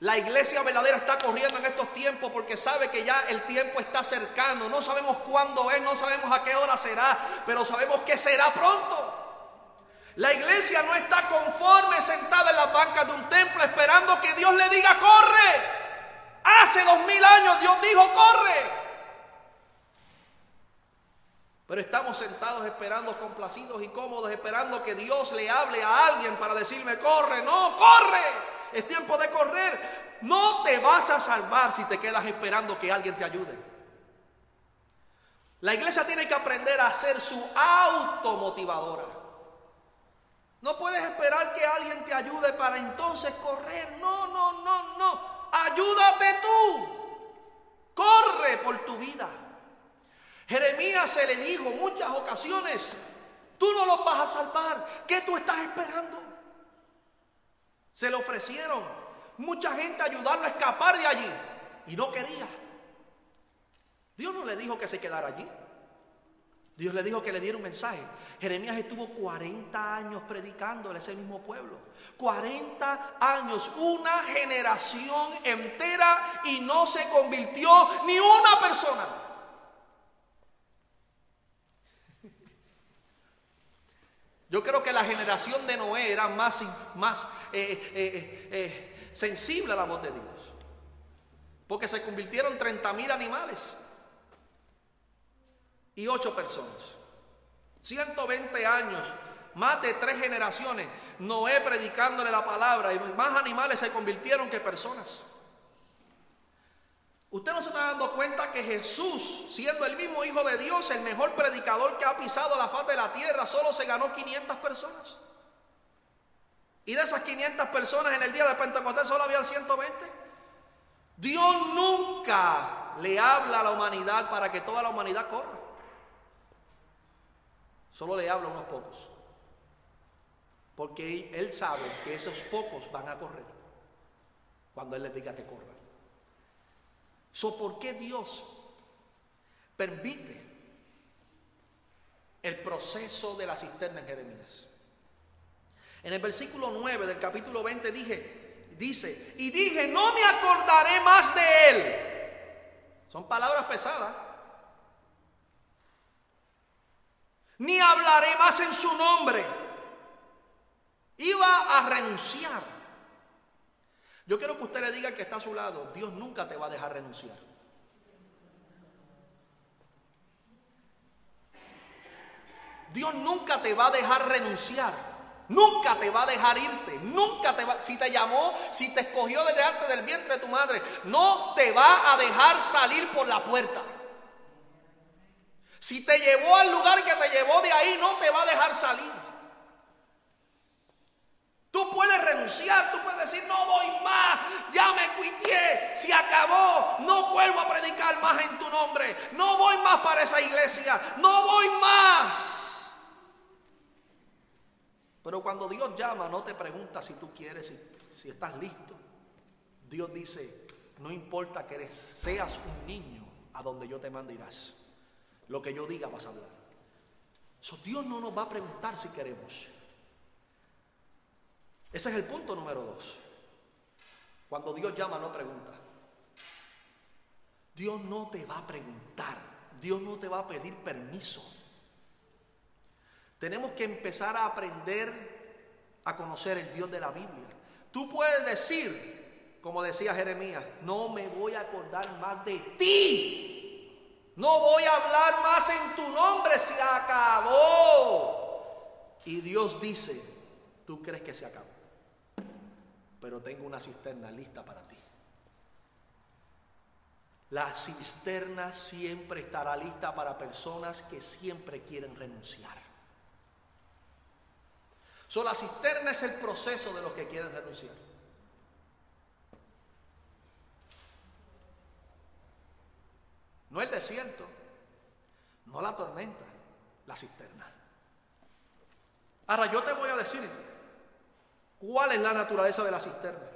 La iglesia verdadera está corriendo en estos tiempos porque sabe que ya el tiempo está cercano. No sabemos cuándo es, no sabemos a qué hora será, pero sabemos que será pronto. La iglesia no está conforme sentada en las bancas de un templo esperando que Dios le diga, corre. Hace dos mil años Dios dijo, corre. Pero estamos sentados esperando complacidos y cómodos, esperando que Dios le hable a alguien para decirme, corre, no, corre es tiempo de correr. No te vas a salvar si te quedas esperando que alguien te ayude. La iglesia tiene que aprender a ser su automotivadora. No puedes esperar que alguien te ayude para entonces correr. No, no, no, no. Ayúdate tú. Corre por tu vida. Jeremías se le dijo muchas ocasiones, tú no los vas a salvar. ¿Qué tú estás esperando? Se le ofrecieron mucha gente a ayudarlo a escapar de allí y no quería. Dios no le dijo que se quedara allí. Dios le dijo que le diera un mensaje. Jeremías estuvo 40 años predicando en ese mismo pueblo. 40 años, una generación entera y no se convirtió ni una persona. Yo creo que la generación de Noé era más, más eh, eh, eh, sensible a la voz de Dios. Porque se convirtieron 30 mil animales y 8 personas. 120 años, más de tres generaciones, Noé predicándole la palabra y más animales se convirtieron que personas. Usted no se está dando cuenta que Jesús, siendo el mismo Hijo de Dios, el mejor predicador que ha pisado la faz de la tierra, solo se ganó 500 personas. Y de esas 500 personas en el día de Pentecostés solo habían 120. Dios nunca le habla a la humanidad para que toda la humanidad corra. Solo le habla a unos pocos. Porque Él sabe que esos pocos van a correr cuando Él les diga que corran. ¿Por qué Dios permite el proceso de la cisterna en Jeremías? En el versículo 9 del capítulo 20 dije, dice, y dije, no me acordaré más de él. Son palabras pesadas. Ni hablaré más en su nombre. Iba a renunciar. Yo quiero que usted le diga que está a su lado, Dios nunca te va a dejar renunciar. Dios nunca te va a dejar renunciar. Nunca te va a dejar irte, nunca te va, si te llamó, si te escogió desde antes del vientre de tu madre, no te va a dejar salir por la puerta. Si te llevó al lugar que te llevó de ahí, no te va a dejar salir. Tú puedes renunciar, tú puedes decir, no voy más, ya me cuité, se acabó, no vuelvo a predicar más en tu nombre, no voy más para esa iglesia, no voy más. Pero cuando Dios llama, no te pregunta si tú quieres, si, si estás listo. Dios dice, no importa que eres, seas un niño, a donde yo te mande irás. Lo que yo diga vas a hablar. Dios no nos va a preguntar si queremos. Ese es el punto número dos. Cuando Dios llama, no pregunta. Dios no te va a preguntar. Dios no te va a pedir permiso. Tenemos que empezar a aprender a conocer el Dios de la Biblia. Tú puedes decir, como decía Jeremías, no me voy a acordar más de ti. No voy a hablar más en tu nombre, se acabó. Y Dios dice, tú crees que se acabó, pero tengo una cisterna lista para ti. La cisterna siempre estará lista para personas que siempre quieren renunciar. So, la cisterna es el proceso de los que quieren renunciar. No el desierto, no la tormenta, la cisterna. Ahora yo te voy a decir cuál es la naturaleza de la cisterna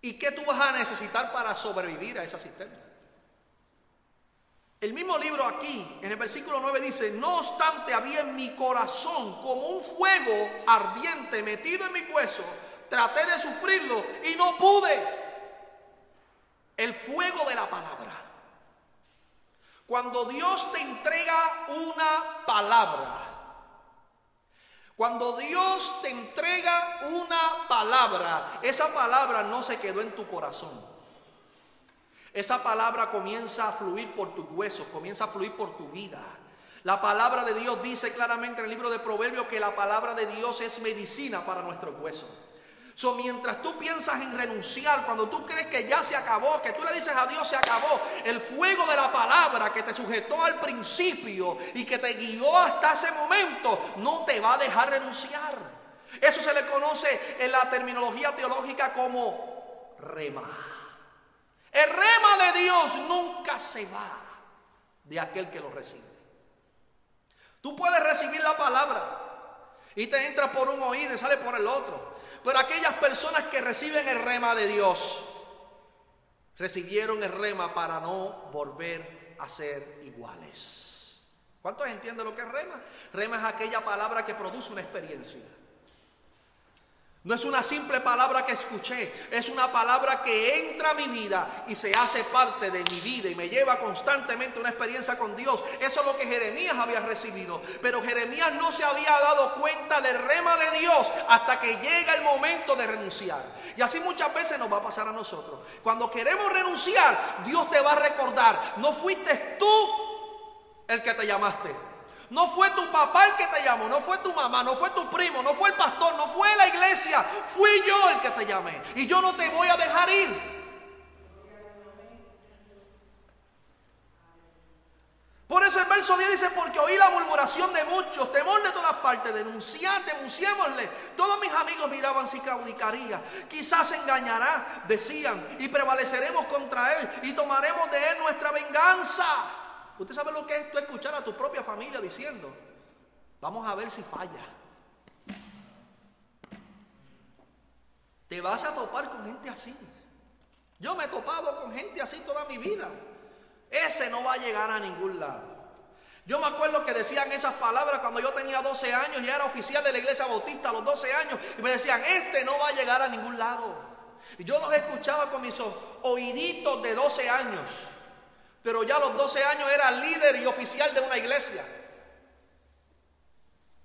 y qué tú vas a necesitar para sobrevivir a esa cisterna. El mismo libro aquí, en el versículo 9 dice, no obstante había en mi corazón como un fuego ardiente metido en mi hueso, traté de sufrirlo y no pude. El fuego de la palabra. Cuando Dios te entrega una palabra, cuando Dios te entrega una palabra, esa palabra no se quedó en tu corazón. Esa palabra comienza a fluir por tus huesos, comienza a fluir por tu vida. La palabra de Dios dice claramente en el libro de Proverbios que la palabra de Dios es medicina para nuestros huesos. Mientras tú piensas en renunciar, cuando tú crees que ya se acabó, que tú le dices a Dios se acabó, el fuego de la palabra que te sujetó al principio y que te guió hasta ese momento, no te va a dejar renunciar. Eso se le conoce en la terminología teológica como rema. El rema de Dios nunca se va de aquel que lo recibe. Tú puedes recibir la palabra y te entra por un oído y sale por el otro. Pero aquellas personas que reciben el rema de Dios, recibieron el rema para no volver a ser iguales. ¿Cuántos entienden lo que es rema? Rema es aquella palabra que produce una experiencia. No es una simple palabra que escuché, es una palabra que entra a mi vida y se hace parte de mi vida y me lleva constantemente una experiencia con Dios. Eso es lo que Jeremías había recibido. Pero Jeremías no se había dado cuenta del rema de Dios hasta que llega el momento de renunciar. Y así muchas veces nos va a pasar a nosotros. Cuando queremos renunciar, Dios te va a recordar, no fuiste tú el que te llamaste. No fue tu papá el que te llamó, no fue tu mamá, no fue tu primo, no fue el pastor, no fue la iglesia, fui yo el que te llamé. Y yo no te voy a dejar ir. Por eso el verso verso 10 dice, porque oí la murmuración de muchos, temor de todas partes, denunciad, denunciémosle. Todos mis amigos miraban si claudicaría, quizás se engañará, decían, y prevaleceremos contra él y tomaremos de él nuestra venganza. Usted sabe lo que es esto, escuchar a tu propia familia diciendo, vamos a ver si falla. Te vas a topar con gente así. Yo me he topado con gente así toda mi vida. Ese no va a llegar a ningún lado. Yo me acuerdo que decían esas palabras cuando yo tenía 12 años y era oficial de la iglesia bautista a los 12 años y me decían, este no va a llegar a ningún lado. Y yo los escuchaba con mis oíditos de 12 años, pero ya a los 12 años era líder y oficial de una iglesia.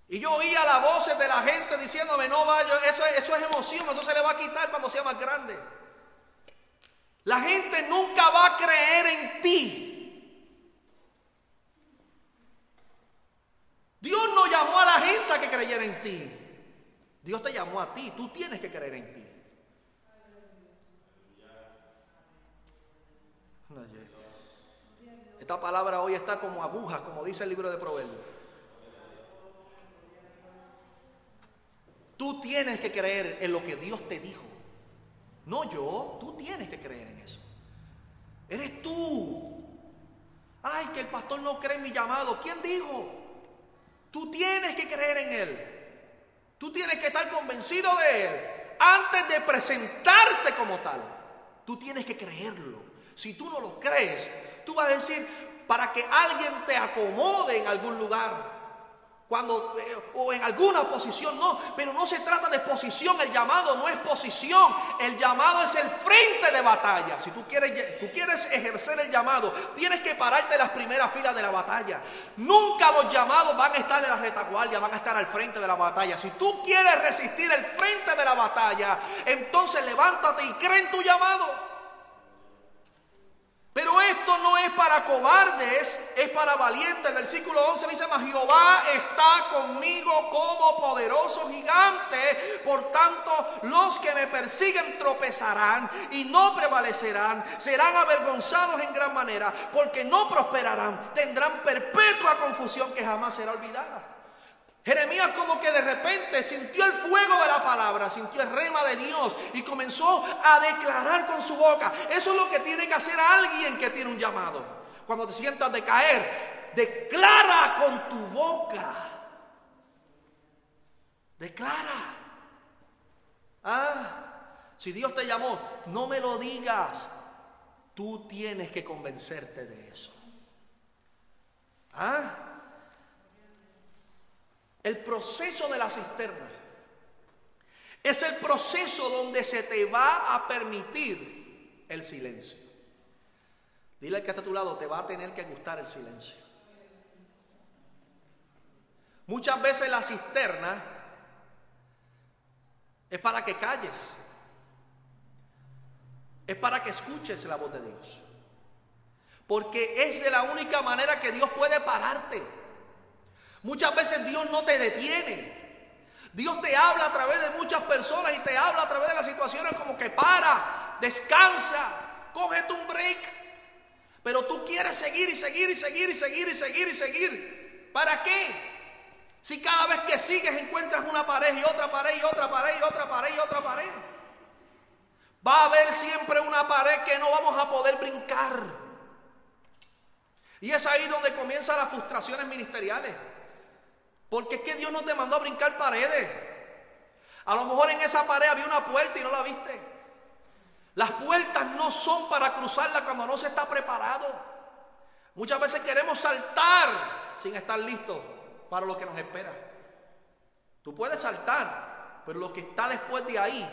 Y yo oía las voces de la gente diciéndome, no vaya, eso, eso es emoción, eso se le va a quitar cuando sea más grande. La gente nunca va a creer en ti. Dios no llamó a la gente a que creyera en ti. Dios te llamó a ti, tú tienes que creer en ti. Esta palabra hoy está como aguja, como dice el libro de Proverbios. Tú tienes que creer en lo que Dios te dijo. No yo, tú tienes que creer en eso. Eres tú. Ay, que el pastor no cree en mi llamado. ¿Quién dijo? Tú tienes que creer en Él. Tú tienes que estar convencido de Él. Antes de presentarte como tal, tú tienes que creerlo. Si tú no lo crees, tú vas a decir, para que alguien te acomode en algún lugar cuando eh, o en alguna posición, no, pero no se trata de posición, el llamado no es posición, el llamado es el frente de batalla. Si tú quieres, tú quieres ejercer el llamado, tienes que pararte en las primeras filas de la batalla. Nunca los llamados van a estar en la retaguardia, van a estar al frente de la batalla. Si tú quieres resistir el frente de la batalla, entonces levántate y cree en tu llamado. Pero esto no es para cobardes, es para valientes. El versículo 11 dice, mas Jehová está conmigo como poderoso gigante. Por tanto, los que me persiguen tropezarán y no prevalecerán. Serán avergonzados en gran manera porque no prosperarán. Tendrán perpetua confusión que jamás será olvidada. Jeremías como que de repente sintió el fuego de la palabra, sintió el rema de Dios y comenzó a declarar con su boca. Eso es lo que tiene que hacer alguien que tiene un llamado. Cuando te sientas de caer, declara con tu boca. Declara. Ah, si Dios te llamó, no me lo digas. Tú tienes que convencerte de eso. Ah, el proceso de la cisterna es el proceso donde se te va a permitir el silencio. Dile al que está a tu lado, te va a tener que gustar el silencio. Muchas veces la cisterna es para que calles, es para que escuches la voz de Dios. Porque es de la única manera que Dios puede pararte. Muchas veces Dios no te detiene. Dios te habla a través de muchas personas y te habla a través de las situaciones como que para, descansa, cógete un break. Pero tú quieres seguir y seguir y seguir y seguir y seguir y seguir. ¿Para qué? Si cada vez que sigues encuentras una pared y otra pared y otra pared y otra pared y otra pared. Va a haber siempre una pared que no vamos a poder brincar. Y es ahí donde comienzan las frustraciones ministeriales. Porque es que Dios no te mandó a brincar paredes. A lo mejor en esa pared había una puerta y no la viste. Las puertas no son para cruzarla cuando no se está preparado. Muchas veces queremos saltar sin estar listos para lo que nos espera. Tú puedes saltar, pero lo que está después de ahí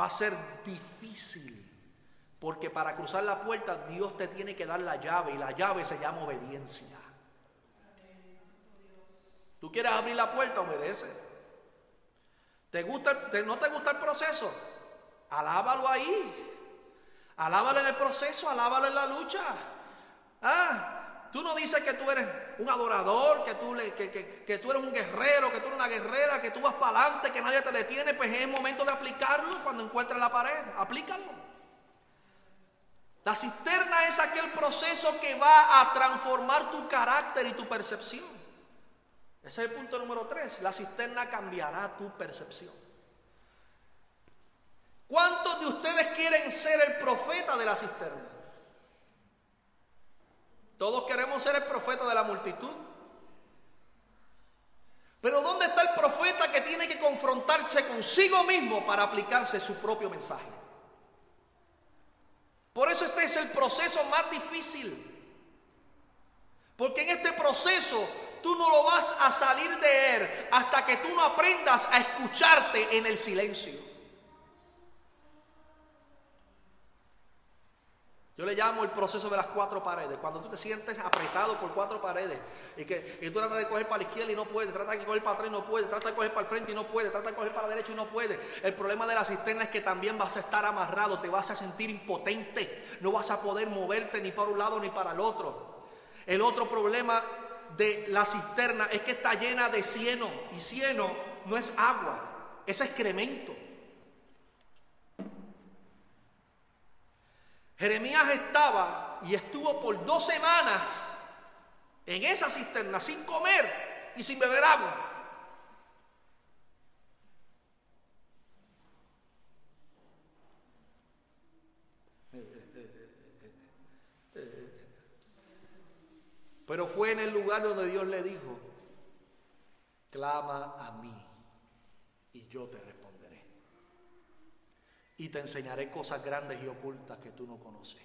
va a ser difícil. Porque para cruzar la puerta Dios te tiene que dar la llave y la llave se llama obediencia. Tú quieres abrir la puerta, obedece. ¿Te gusta, ¿No te gusta el proceso? Alábalo ahí. Alábalo en el proceso, alábalo en la lucha. Ah, tú no dices que tú eres un adorador, que tú, que, que tú eres un guerrero, que tú eres una guerrera, que tú vas para adelante, que nadie te detiene. Pues es momento de aplicarlo cuando encuentres la pared. Aplícalo. La cisterna es aquel proceso que va a transformar tu carácter y tu percepción. Ese es el punto número tres. La cisterna cambiará tu percepción. ¿Cuántos de ustedes quieren ser el profeta de la cisterna? Todos queremos ser el profeta de la multitud. Pero ¿dónde está el profeta que tiene que confrontarse consigo mismo para aplicarse su propio mensaje? Por eso este es el proceso más difícil. Porque en este proceso tú no lo vas a salir de él hasta que tú no aprendas a escucharte en el silencio. Yo le llamo el proceso de las cuatro paredes. Cuando tú te sientes apretado por cuatro paredes y que y tú tratas de coger para la izquierda y no puedes, tratas de coger para atrás y no puedes, tratas de coger para el frente y no puedes, tratas de coger para la derecha y no puedes. El problema de la cisterna es que también vas a estar amarrado, te vas a sentir impotente, no vas a poder moverte ni para un lado ni para el otro. El otro problema de la cisterna es que está llena de cieno y cieno no es agua, es excremento. Jeremías estaba y estuvo por dos semanas en esa cisterna sin comer y sin beber agua. Pero fue en el lugar donde Dios le dijo, clama a mí y yo te y te enseñaré cosas grandes y ocultas que tú no conoces.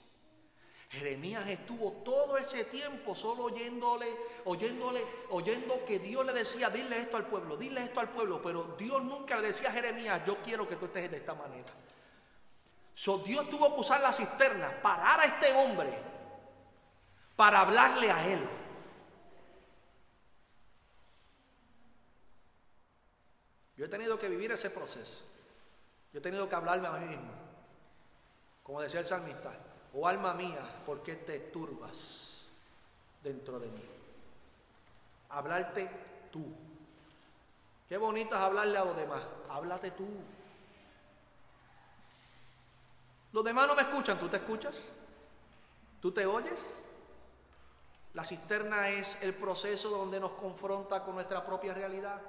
Jeremías estuvo todo ese tiempo solo oyéndole, oyéndole, oyendo que Dios le decía, dile esto al pueblo, dile esto al pueblo, pero Dios nunca le decía a Jeremías, yo quiero que tú estés de esta manera. Dios tuvo que usar la cisterna, parar a este hombre para hablarle a él. Yo he tenido que vivir ese proceso. Yo he tenido que hablarme a mí mismo. Como decía el salmista, oh alma mía, ¿por qué te turbas dentro de mí? Hablarte tú. Qué bonito es hablarle a los demás. Háblate tú. Los demás no me escuchan, ¿tú te escuchas? ¿Tú te oyes? La cisterna es el proceso donde nos confronta con nuestra propia realidad.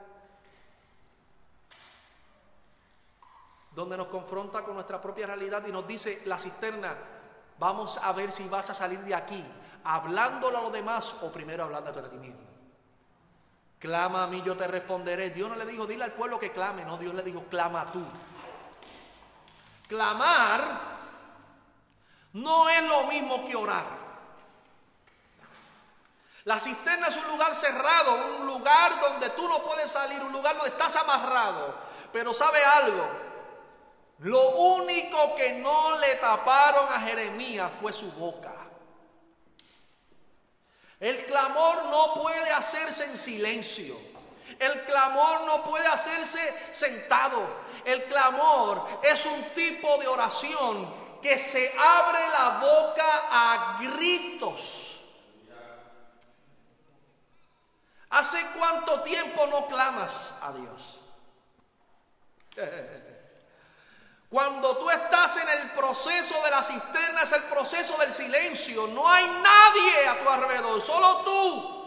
Donde nos confronta con nuestra propia realidad y nos dice la cisterna, vamos a ver si vas a salir de aquí, hablándolo a los demás o primero hablándote a ti mismo. Clama a mí, yo te responderé. Dios no le dijo, dile al pueblo que clame, no, Dios le dijo, clama tú. Clamar no es lo mismo que orar. La cisterna es un lugar cerrado, un lugar donde tú no puedes salir, un lugar donde estás amarrado. Pero sabe algo, lo único que no le taparon a Jeremías fue su boca. El clamor no puede hacerse en silencio. El clamor no puede hacerse sentado. El clamor es un tipo de oración que se abre la boca a gritos. ¿Hace cuánto tiempo no clamas a Dios? Cuando tú estás en el proceso de la cisterna, es el proceso del silencio. No hay nadie a tu alrededor, solo tú.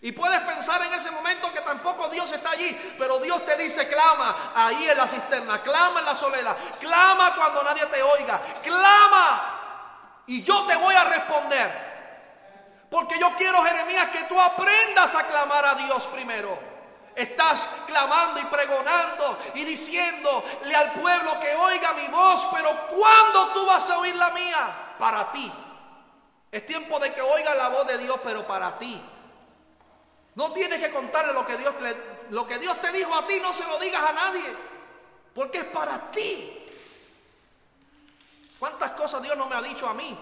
Y puedes pensar en ese momento que tampoco Dios está allí, pero Dios te dice, clama ahí en la cisterna, clama en la soledad, clama cuando nadie te oiga, clama y yo te voy a responder. Porque yo quiero, Jeremías, que tú aprendas a clamar a Dios primero. Estás clamando y pregonando y diciéndole al pueblo que oiga mi voz, pero ¿cuándo tú vas a oír la mía? Para ti. Es tiempo de que oiga la voz de Dios, pero para ti. No tienes que contarle lo que Dios te, lo que Dios te dijo a ti, no se lo digas a nadie, porque es para ti. ¿Cuántas cosas Dios no me ha dicho a mí?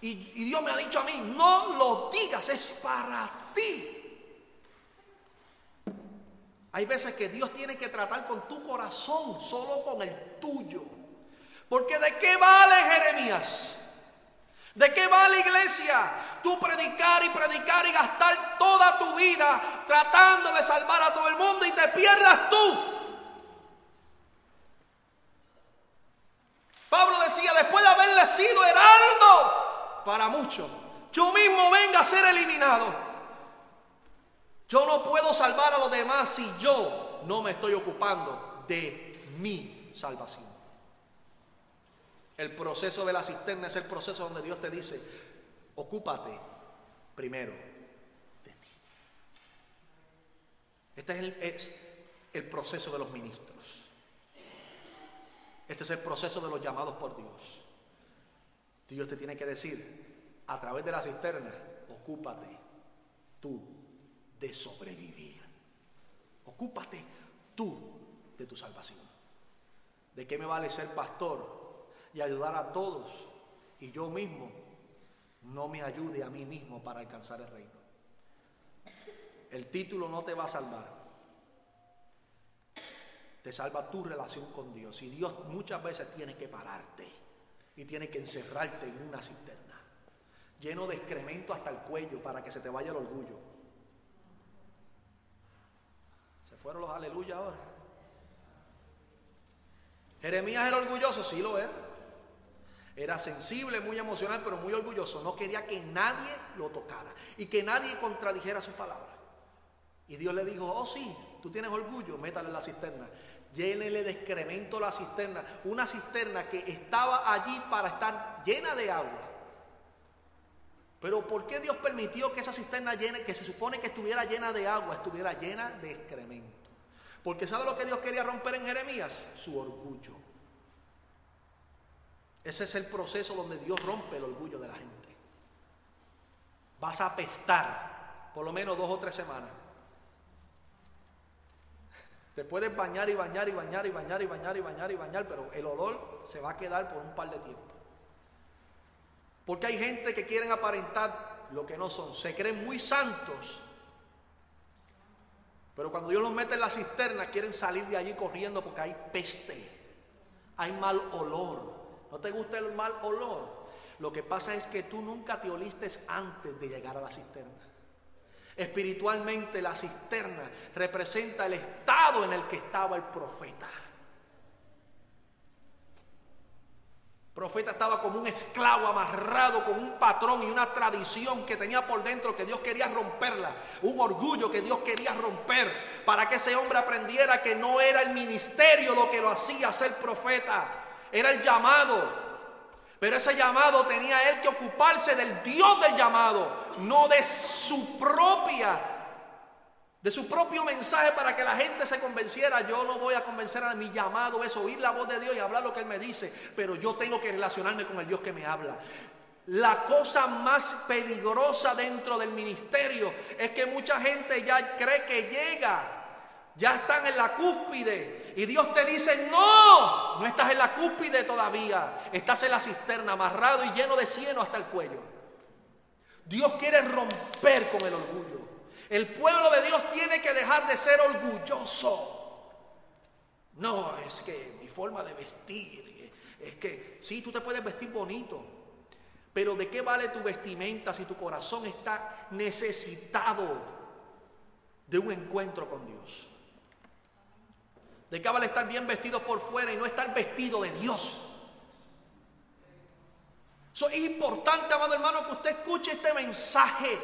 Y, y Dios me ha dicho a mí, no lo digas, es para ti. Hay veces que Dios tiene que tratar con tu corazón, solo con el tuyo. Porque ¿de qué vale Jeremías? ¿De qué vale iglesia? Tú predicar y predicar y gastar toda tu vida tratando de salvar a todo el mundo y te pierdas tú. Pablo decía, después de haberle sido heraldo para muchos. Yo mismo venga a ser eliminado. Yo no puedo salvar a los demás si yo no me estoy ocupando de mi salvación. El proceso de la cisterna es el proceso donde Dios te dice, ocúpate primero de ti. Este es el, es el proceso de los ministros. Este es el proceso de los llamados por Dios. Dios te tiene que decir, a través de la cisterna, ocúpate tú de sobrevivir. Ocúpate tú de tu salvación. ¿De qué me vale ser pastor y ayudar a todos y yo mismo no me ayude a mí mismo para alcanzar el reino? El título no te va a salvar te salva tu relación con Dios. Y Dios muchas veces tiene que pararte y tiene que encerrarte en una cisterna, lleno de excremento hasta el cuello para que se te vaya el orgullo. ¿Se fueron los aleluya ahora? Jeremías era orgulloso, sí lo era. Era sensible, muy emocional, pero muy orgulloso. No quería que nadie lo tocara y que nadie contradijera su palabra. Y Dios le dijo, oh sí, tú tienes orgullo, métale en la cisterna llénele de excremento la cisterna, una cisterna que estaba allí para estar llena de agua. Pero ¿por qué Dios permitió que esa cisterna llena, que se supone que estuviera llena de agua, estuviera llena de excremento? Porque ¿sabe lo que Dios quería romper en Jeremías? Su orgullo. Ese es el proceso donde Dios rompe el orgullo de la gente. Vas a apestar por lo menos dos o tres semanas. Te puedes bañar y bañar y bañar y bañar y bañar y bañar y bañar, pero el olor se va a quedar por un par de tiempo. Porque hay gente que quieren aparentar lo que no son. Se creen muy santos. Pero cuando Dios los mete en la cisterna, quieren salir de allí corriendo porque hay peste. Hay mal olor. ¿No te gusta el mal olor? Lo que pasa es que tú nunca te oliste antes de llegar a la cisterna. Espiritualmente la cisterna representa el estado en el que estaba el profeta. Profeta estaba como un esclavo amarrado con un patrón y una tradición que tenía por dentro que Dios quería romperla, un orgullo que Dios quería romper para que ese hombre aprendiera que no era el ministerio lo que lo hacía ser profeta, era el llamado, pero ese llamado tenía él que ocuparse del Dios del llamado, no de su propia, de su propio mensaje para que la gente se convenciera. Yo no voy a convencer a mi llamado, es oír la voz de Dios y hablar lo que Él me dice, pero yo tengo que relacionarme con el Dios que me habla. La cosa más peligrosa dentro del ministerio es que mucha gente ya cree que llega, ya están en la cúspide y Dios te dice, no, no estás en la cúspide todavía, estás en la cisterna, amarrado y lleno de cieno hasta el cuello. Dios quiere romper con el orgullo. El pueblo de Dios tiene que dejar de ser orgulloso. No, es que mi forma de vestir, es que sí, tú te puedes vestir bonito, pero ¿de qué vale tu vestimenta si tu corazón está necesitado de un encuentro con Dios? De qué vale estar bien vestido por fuera y no estar vestido de Dios. Eso es importante, amado hermano, que usted escuche este mensaje.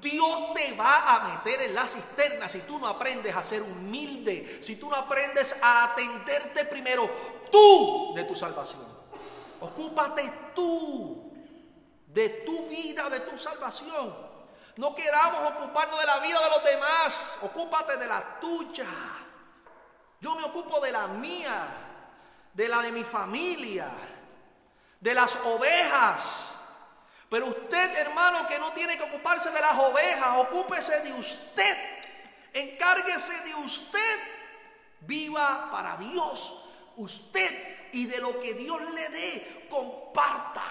Dios te va a meter en la cisterna si tú no aprendes a ser humilde, si tú no aprendes a atenderte primero tú de tu salvación. Ocúpate tú de tu vida, de tu salvación. No queramos ocuparnos de la vida de los demás, ocúpate de la tuya. Yo me ocupo de la mía, de la de mi familia, de las ovejas. Pero usted, hermano, que no tiene que ocuparse de las ovejas, ocúpese de usted. Encárguese de usted. Viva para Dios. Usted y de lo que Dios le dé, comparta.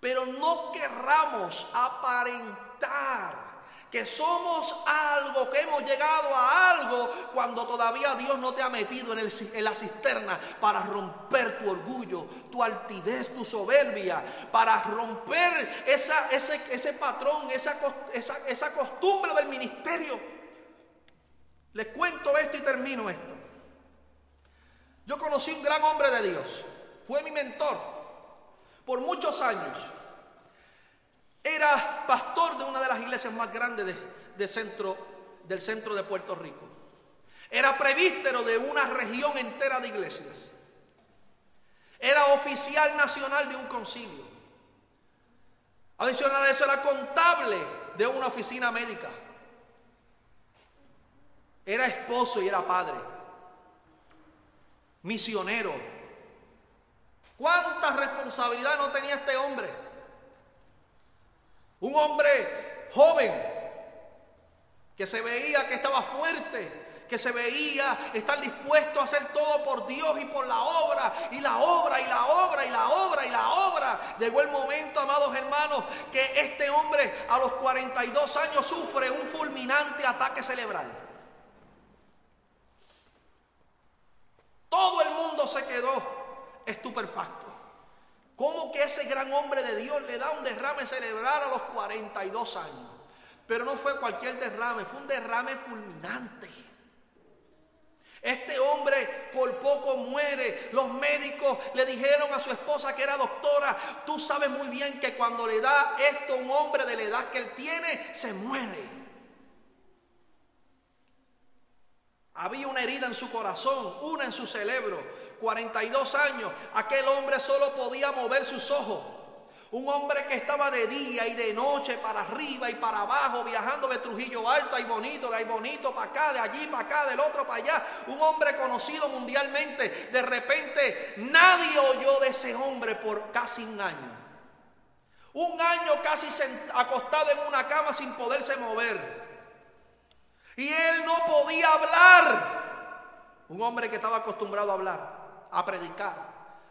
Pero no querramos aparentar que somos algo, que hemos llegado a algo cuando todavía Dios no te ha metido en, el, la cisterna para romper tu orgullo, tu altivez, tu soberbia, para romper ese, ese patrón, esa, esa, esa costumbre del ministerio. Les cuento esto y termino esto. Yo conocí un gran hombre de Dios, fue mi mentor, por muchos años era pastor de una de las iglesias más grandes de, centro, del centro de Puerto Rico. Era prevístero de una región entera de iglesias. Era oficial nacional de un concilio. Adicional a eso era contable de una oficina médica. Era esposo y era padre. Misionero. ¿Cuánta responsabilidad no tenía este hombre? Un hombre joven que se veía que estaba fuerte, que se veía estar dispuesto a hacer todo por Dios y por la obra, y la obra, y la obra, y la obra, y la obra. Llegó el momento, amados hermanos, que este hombre a los 42 años sufre un fulminante ataque cerebral. Todo el mundo se quedó estupefacto. ¿Cómo que ese gran hombre de Dios le da un derrame cerebral a los 42 años? Pero no fue cualquier derrame, fue un derrame fulminante. Este hombre por poco muere. Los médicos le dijeron a su esposa que era doctora, tú sabes muy bien que cuando le da esto a un hombre de la edad que él tiene, se muere. Había una herida en su corazón, una en su cerebro. 42 años, aquel hombre solo podía mover sus ojos. Un hombre que estaba de día y de noche para arriba y para abajo, viajando de Trujillo Alto, ahí bonito, de ahí bonito para acá, de allí para acá, del otro para allá. Un hombre conocido mundialmente. De repente nadie oyó de ese hombre por casi un año. Un año casi acostado en una cama sin poderse mover. Y él no podía hablar. Un hombre que estaba acostumbrado a hablar a predicar,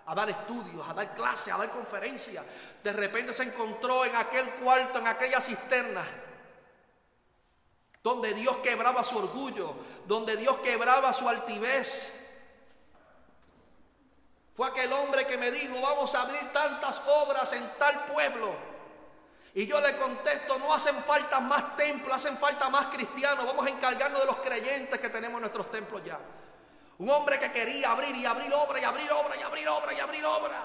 a dar estudios, a dar clases, a dar conferencias. De repente se encontró en aquel cuarto, en aquella cisterna, donde Dios quebraba su orgullo, donde Dios quebraba su altivez. Fue aquel hombre que me dijo, vamos a abrir tantas obras en tal pueblo. Y yo le contesto, no hacen falta más templos, hacen falta más cristianos. Vamos a encargarnos de los creyentes que tenemos en nuestros templos ya. Un hombre que quería abrir y abrir obra y abrir obra y abrir obra y abrir obra.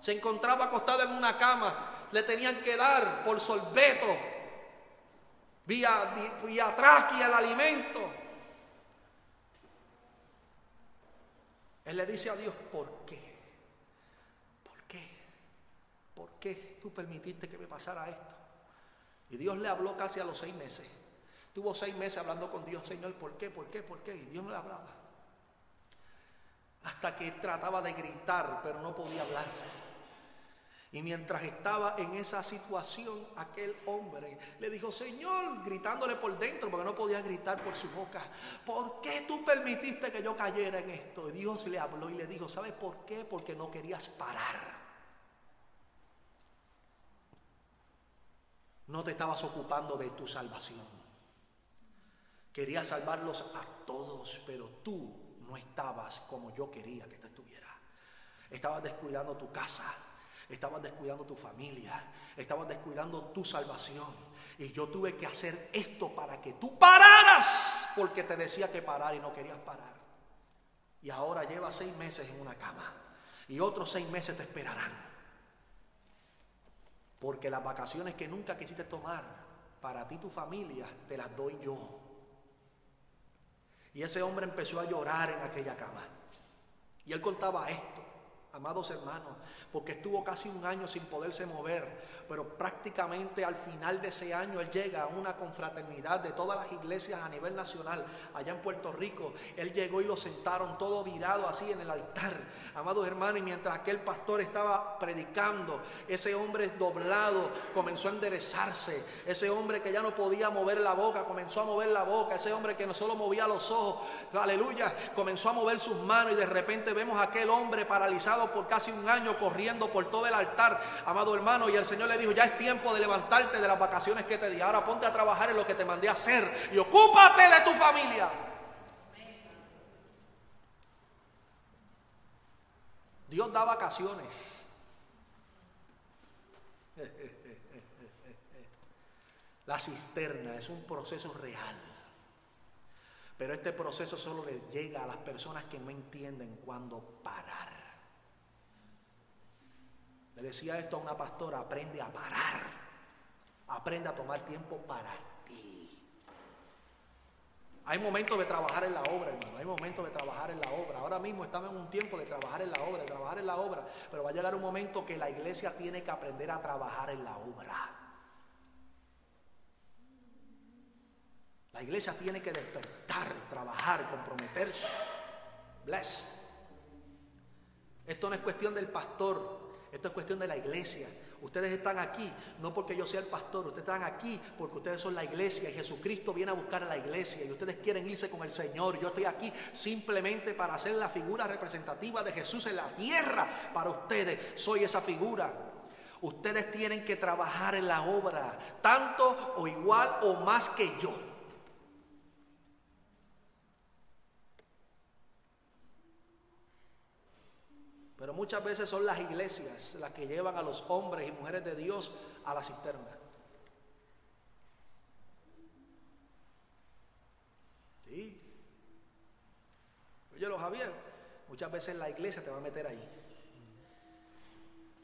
Se encontraba acostado en una cama. Le tenían que dar por sorbeto, vía, vía tráquea el alimento. Él le dice a Dios, ¿por qué? ¿Por qué? ¿Por qué tú permitiste que me pasara esto? Y Dios le habló casi a los seis meses. Tuvo seis meses hablando con Dios, Señor, ¿por qué? ¿Por qué? ¿Por qué? Y Dios no le hablaba hasta que trataba de gritar, pero no podía hablar. Y mientras estaba en esa situación, aquel hombre le dijo, Señor, gritándole por dentro, porque no podía gritar por su boca, ¿por qué tú permitiste que yo cayera en esto? Y Dios le habló y le dijo, ¿sabes por qué? Porque no querías parar. No te estabas ocupando de tu salvación. Querías salvarlos a todos, pero tú no estabas como yo quería que tú estuvieras. Estabas descuidando tu casa, estabas descuidando tu familia, estabas descuidando tu salvación. Y yo tuve que hacer esto para que tú pararas, porque te decía que parar y no querías parar. Y ahora llevas seis meses en una cama y otros seis meses te esperarán. Porque las vacaciones que nunca quisiste tomar para ti tu familia, te las doy yo. Y ese hombre empezó a llorar en aquella cama. Y él contaba esto, amados hermanos, porque estuvo casi un año sin poderse mover, pero prácticamente al final de ese año él llega a una confraternidad de todas las iglesias a nivel nacional, allá en Puerto Rico. Él llegó y lo sentaron todo virado así en el altar, amados hermanos, y mientras aquel pastor estaba predicando, ese hombre doblado comenzó a enderezarse, ese hombre que ya no podía mover la boca, comenzó a mover la boca, ese hombre que no solo movía los ojos, aleluya, comenzó a mover sus manos y de repente vemos a aquel hombre paralizado por casi un año corriendo por todo el altar, amado hermano, y el Señor le dijo, ya es tiempo de levantarte de las vacaciones que te di. Ahora ponte a trabajar en lo que te mandé a hacer y ocúpate de tu familia. Dios da vacaciones. La cisterna es un proceso real. Pero este proceso solo le llega a las personas que no entienden cuándo parar. Le decía esto a una pastora, aprende a parar. Aprende a tomar tiempo para ti. Hay momentos de trabajar en la obra, hermano. Hay momentos de trabajar en la obra. Ahora mismo estamos en un tiempo de trabajar en la obra, de trabajar en la obra. Pero va a llegar un momento que la iglesia tiene que aprender a trabajar en la obra. La iglesia tiene que despertar, trabajar, comprometerse. Bless. Esto no es cuestión del pastor, esto es cuestión de la iglesia. Ustedes están aquí no porque yo sea el pastor, ustedes están aquí porque ustedes son la iglesia y Jesucristo viene a buscar a la iglesia y ustedes quieren irse con el Señor. Yo estoy aquí simplemente para ser la figura representativa de Jesús en la tierra para ustedes. Soy esa figura. Ustedes tienen que trabajar en la obra, tanto o igual o más que yo. Pero muchas veces son las iglesias las que llevan a los hombres y mujeres de Dios a la cisterna. Sí. Oye, Javier, muchas veces la iglesia te va a meter ahí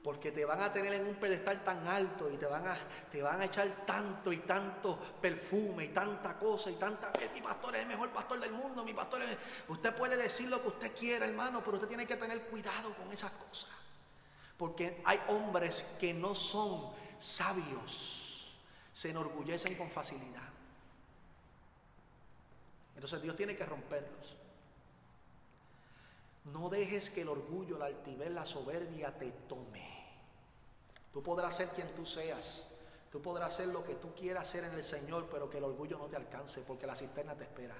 porque te van a tener en un pedestal tan alto y te van a, te van a echar tanto y tanto perfume y tanta cosa y tanta... Eh, mi pastor es el mejor pastor del mundo, mi pastor es... Usted puede decir lo que usted quiera, hermano, pero usted tiene que tener cuidado con esas cosas. Porque hay hombres que no son sabios, se enorgullecen con facilidad. Entonces Dios tiene que romperlos. No dejes que el orgullo, la altivez, la soberbia te tome. Tú podrás ser quien tú seas. Tú podrás ser lo que tú quieras ser en el Señor, pero que el orgullo no te alcance, porque la cisterna te espera.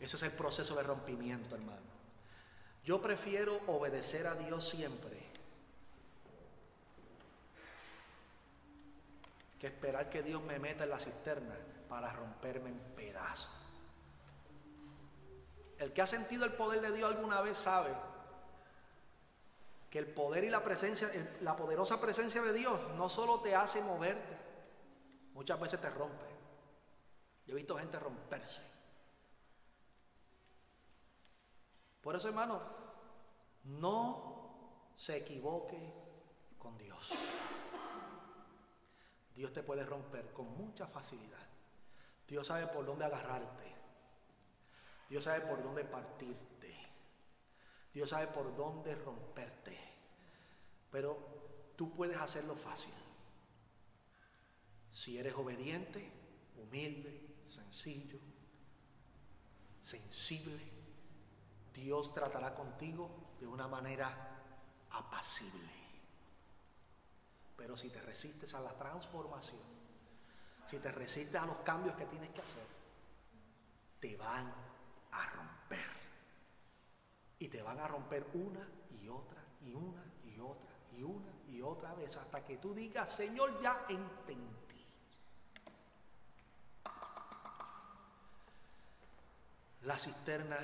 Ese es el proceso de rompimiento, hermano. Yo prefiero obedecer a Dios siempre que esperar que Dios me meta en la cisterna para romperme en pedazos. El que ha sentido el poder de Dios alguna vez sabe que el poder y la presencia, la poderosa presencia de Dios no solo te hace moverte, muchas veces te rompe. Yo he visto gente romperse. Por eso, hermano, no se equivoque con Dios. Dios te puede romper con mucha facilidad. Dios sabe por dónde agarrarte. Dios sabe por dónde partirte. Dios sabe por dónde romperte. Pero tú puedes hacerlo fácil. Si eres obediente, humilde, sencillo, sensible, Dios tratará contigo de una manera apacible. Pero si te resistes a la transformación, si te resistes a los cambios que tienes que hacer, te van a romper. Y te van a romper una y otra y una y otra y una y otra vez hasta que tú digas, Señor, ya entendí. La cisterna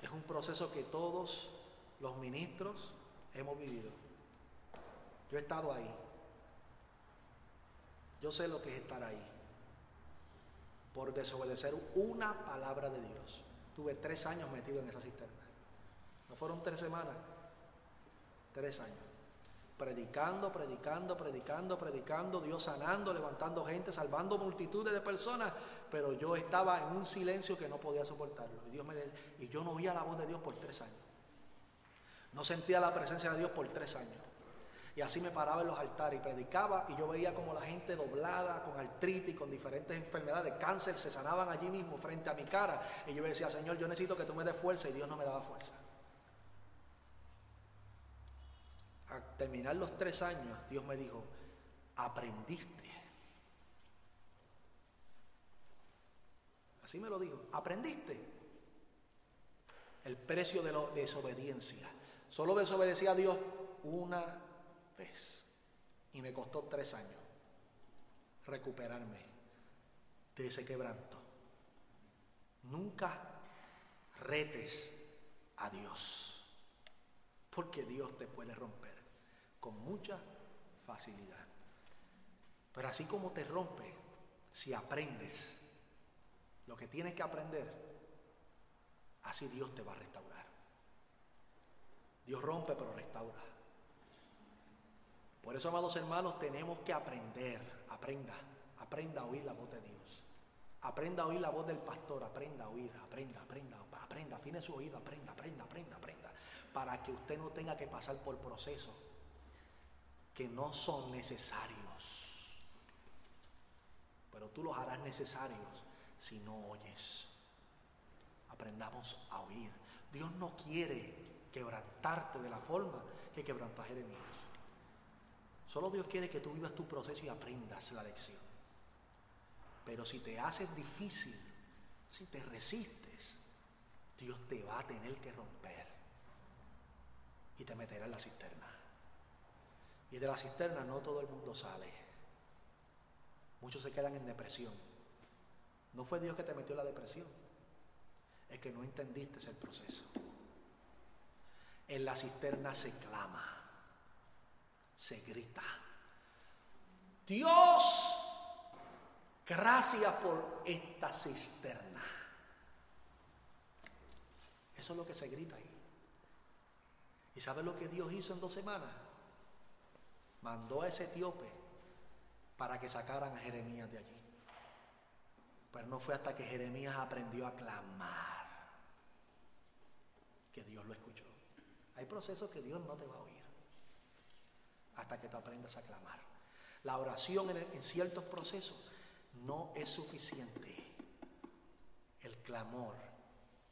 es un proceso que todos los ministros hemos vivido. Yo he estado ahí. Yo sé lo que es estar ahí. Por desobedecer una palabra de Dios. Tuve tres años metido en esa cisterna. No fueron tres semanas, tres años. Predicando, predicando, predicando, predicando, Dios sanando, levantando gente, salvando multitudes de personas, pero yo estaba en un silencio que no podía soportarlo. Y, Dios me, y yo no oía la voz de Dios por tres años. No sentía la presencia de Dios por tres años. Y así me paraba en los altares y predicaba y yo veía como la gente doblada, con artritis, con diferentes enfermedades, cáncer, se sanaban allí mismo frente a mi cara. Y yo decía, Señor, yo necesito que tú me des fuerza y Dios no me daba fuerza. A terminar los tres años, Dios me dijo, aprendiste. Así me lo dijo, aprendiste el precio de la desobediencia. Solo desobedecía a Dios una vez. Y me costó tres años recuperarme de ese quebranto. Nunca retes a Dios, porque Dios te puede romper con mucha facilidad. Pero así como te rompe, si aprendes lo que tienes que aprender, así Dios te va a restaurar. Dios rompe pero restaura. Por eso, amados hermanos, tenemos que aprender, aprenda, aprenda a oír la voz de Dios. Aprenda a oír la voz del pastor, aprenda a oír, aprenda, aprenda, aprenda, afine su oído, aprenda, aprenda, aprenda, aprenda, para que usted no tenga que pasar por procesos que no son necesarios. Pero tú los harás necesarios si no oyes. Aprendamos a oír. Dios no quiere quebrantarte de la forma que quebrantó Jeremías. Solo Dios quiere que tú vivas tu proceso y aprendas la lección. Pero si te haces difícil, si te resistes, Dios te va a tener que romper y te meterá en la cisterna. Y de la cisterna no todo el mundo sale. Muchos se quedan en depresión. No fue Dios que te metió en la depresión. Es que no entendiste el proceso. En la cisterna se clama, se grita. Dios, gracias por esta cisterna. Eso es lo que se grita ahí. ¿Y sabes lo que Dios hizo en dos semanas? Mandó a ese etíope para que sacaran a Jeremías de allí. Pero no fue hasta que Jeremías aprendió a clamar que Dios lo escuchó. Hay procesos que Dios no te va a oír hasta que tú aprendas a clamar. La oración en, en ciertos procesos no es suficiente. El clamor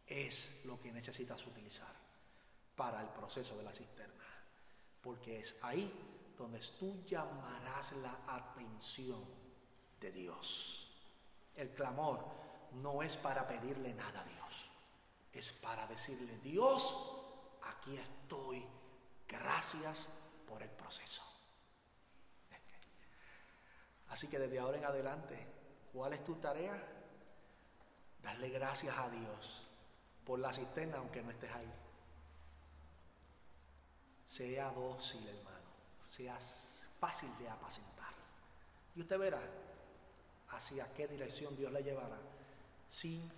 es lo que necesitas utilizar para el proceso de la cisterna. Porque es ahí donde tú llamarás la atención de Dios. El clamor no es para pedirle nada a Dios, es para decirle, Dios, aquí estoy, gracias por el proceso. Así que desde ahora en adelante, ¿cuál es tu tarea? Darle gracias a Dios por la cisterna aunque no estés ahí. Sea dócil, hermano. Seas fácil de apacentar. Y usted verá hacia qué dirección Dios le llevará sin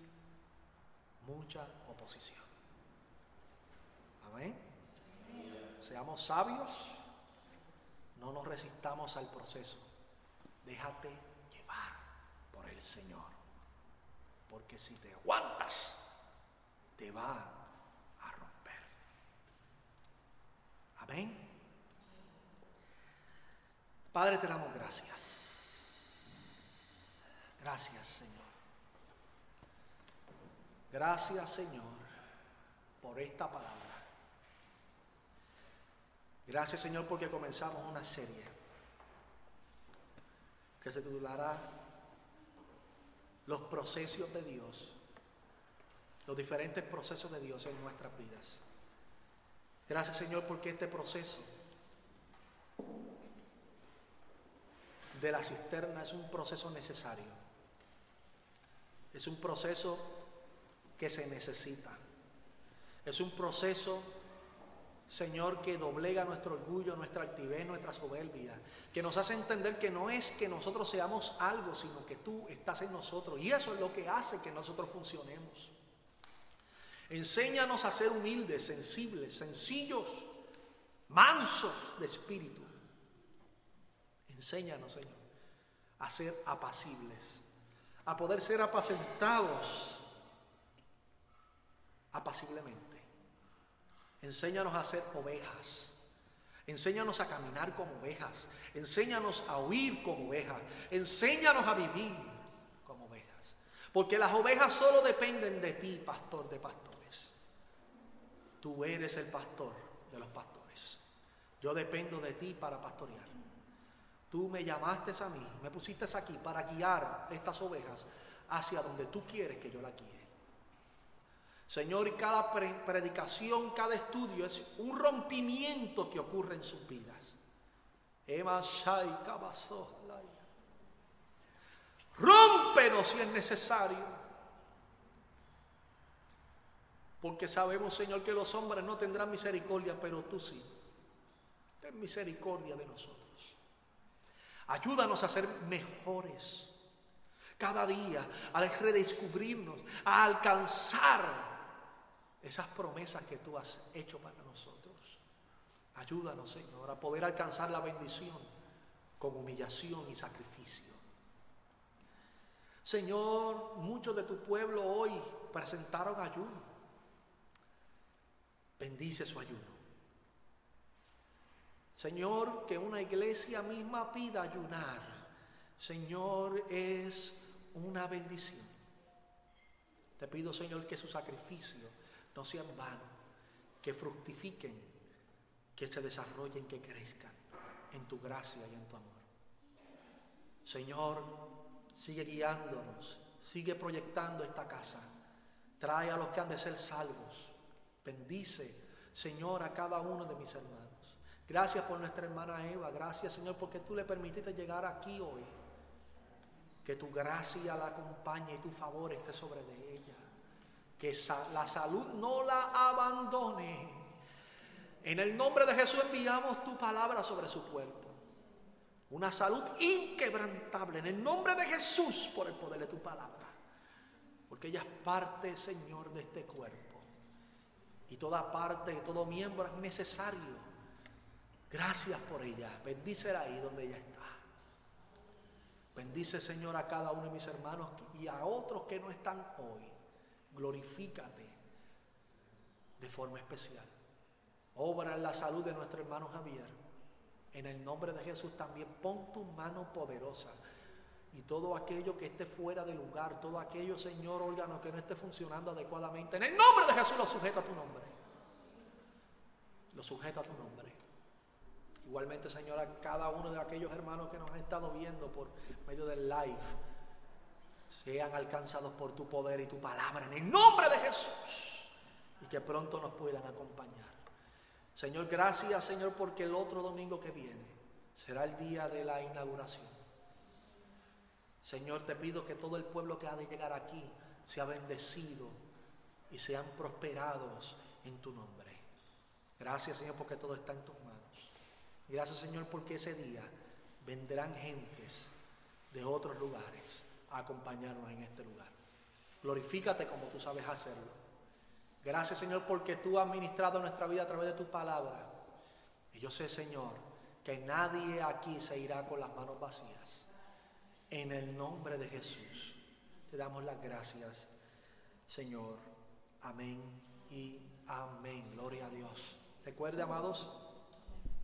mucha oposición. Amén. Seamos sabios, no nos resistamos al proceso. Déjate llevar por el Señor. Porque si te aguantas, te va a romper. Amén. Padre, te damos gracias. Gracias, Señor. Gracias, Señor, por esta palabra. Gracias, Señor, porque comenzamos una serie que se titulará Los procesos de Dios, los diferentes procesos de Dios en nuestras vidas. Gracias, Señor, porque este proceso de la cisterna es un proceso necesario es un proceso que se necesita. Es un proceso, Señor, que doblega nuestro orgullo, nuestra altivez, nuestra soberbia, que nos hace entender que no es que nosotros seamos algo, sino que tú estás en nosotros. Y eso es lo que hace que nosotros funcionemos. Enséñanos a ser humildes, sensibles, sencillos, mansos de espíritu. Enséñanos, Señor, a ser apacibles a poder ser apacentados apaciblemente. Enséñanos a ser ovejas. Enséñanos a caminar como ovejas. Enséñanos a huir como ovejas. Enséñanos a vivir como ovejas. Porque las ovejas solo dependen de ti, pastor de pastores. Tú eres el pastor de los pastores. Yo dependo de ti para pastorear. Tú me llamaste a mí, me pusiste aquí para guiar estas ovejas hacia donde tú quieres que yo la guíe. Señor, cada predicación, cada estudio es un rompimiento que ocurre en sus vidas. Rómpenos si es necesario. Porque sabemos, Señor, que los hombres no tendrán misericordia, pero tú sí. Ten misericordia de nosotros. Ayúdanos a ser mejores cada día, a redescubrirnos, a alcanzar esas promesas que tú has hecho para nosotros. Ayúdanos, Señor, a poder alcanzar la bendición con humillación y sacrificio. Señor, muchos de tu pueblo hoy presentaron ayuno. Bendice su ayuno. Señor, que una iglesia misma pida ayunar. Señor, es una bendición. Te pido, Señor, que su sacrificio no sea en vano, que fructifiquen, que se desarrollen, que crezcan en tu gracia y en tu amor. Señor, sigue guiándonos, sigue proyectando esta casa. Trae a los que han de ser salvos. Bendice, Señor, a cada uno de mis hermanos. Gracias por nuestra hermana Eva. Gracias, Señor, porque tú le permitiste llegar aquí hoy. Que tu gracia la acompañe y tu favor esté sobre de ella. Que la salud no la abandone. En el nombre de Jesús enviamos tu palabra sobre su cuerpo. Una salud inquebrantable en el nombre de Jesús por el poder de tu palabra. Porque ella es parte, Señor, de este cuerpo. Y toda parte, todo miembro es necesario Gracias por ella. Bendícela ahí donde ella está. Bendice, Señor, a cada uno de mis hermanos y a otros que no están hoy. Glorifícate de forma especial. Obra en la salud de nuestro hermano Javier. En el nombre de Jesús también pon tu mano poderosa. Y todo aquello que esté fuera de lugar, todo aquello, Señor, órgano que no esté funcionando adecuadamente, en el nombre de Jesús lo sujeta a tu nombre. Lo sujeta a tu nombre. Igualmente, Señor, a cada uno de aquellos hermanos que nos han estado viendo por medio del live, sean alcanzados por tu poder y tu palabra en el nombre de Jesús y que pronto nos puedan acompañar. Señor, gracias, Señor, porque el otro domingo que viene será el día de la inauguración. Señor, te pido que todo el pueblo que ha de llegar aquí sea bendecido y sean prosperados en tu nombre. Gracias, Señor, porque todo está en manos. Gracias Señor porque ese día vendrán gentes de otros lugares a acompañarnos en este lugar. Glorifícate como tú sabes hacerlo. Gracias Señor porque tú has ministrado nuestra vida a través de tu palabra. Y yo sé Señor que nadie aquí se irá con las manos vacías. En el nombre de Jesús te damos las gracias Señor. Amén y amén. Gloria a Dios. Recuerde amados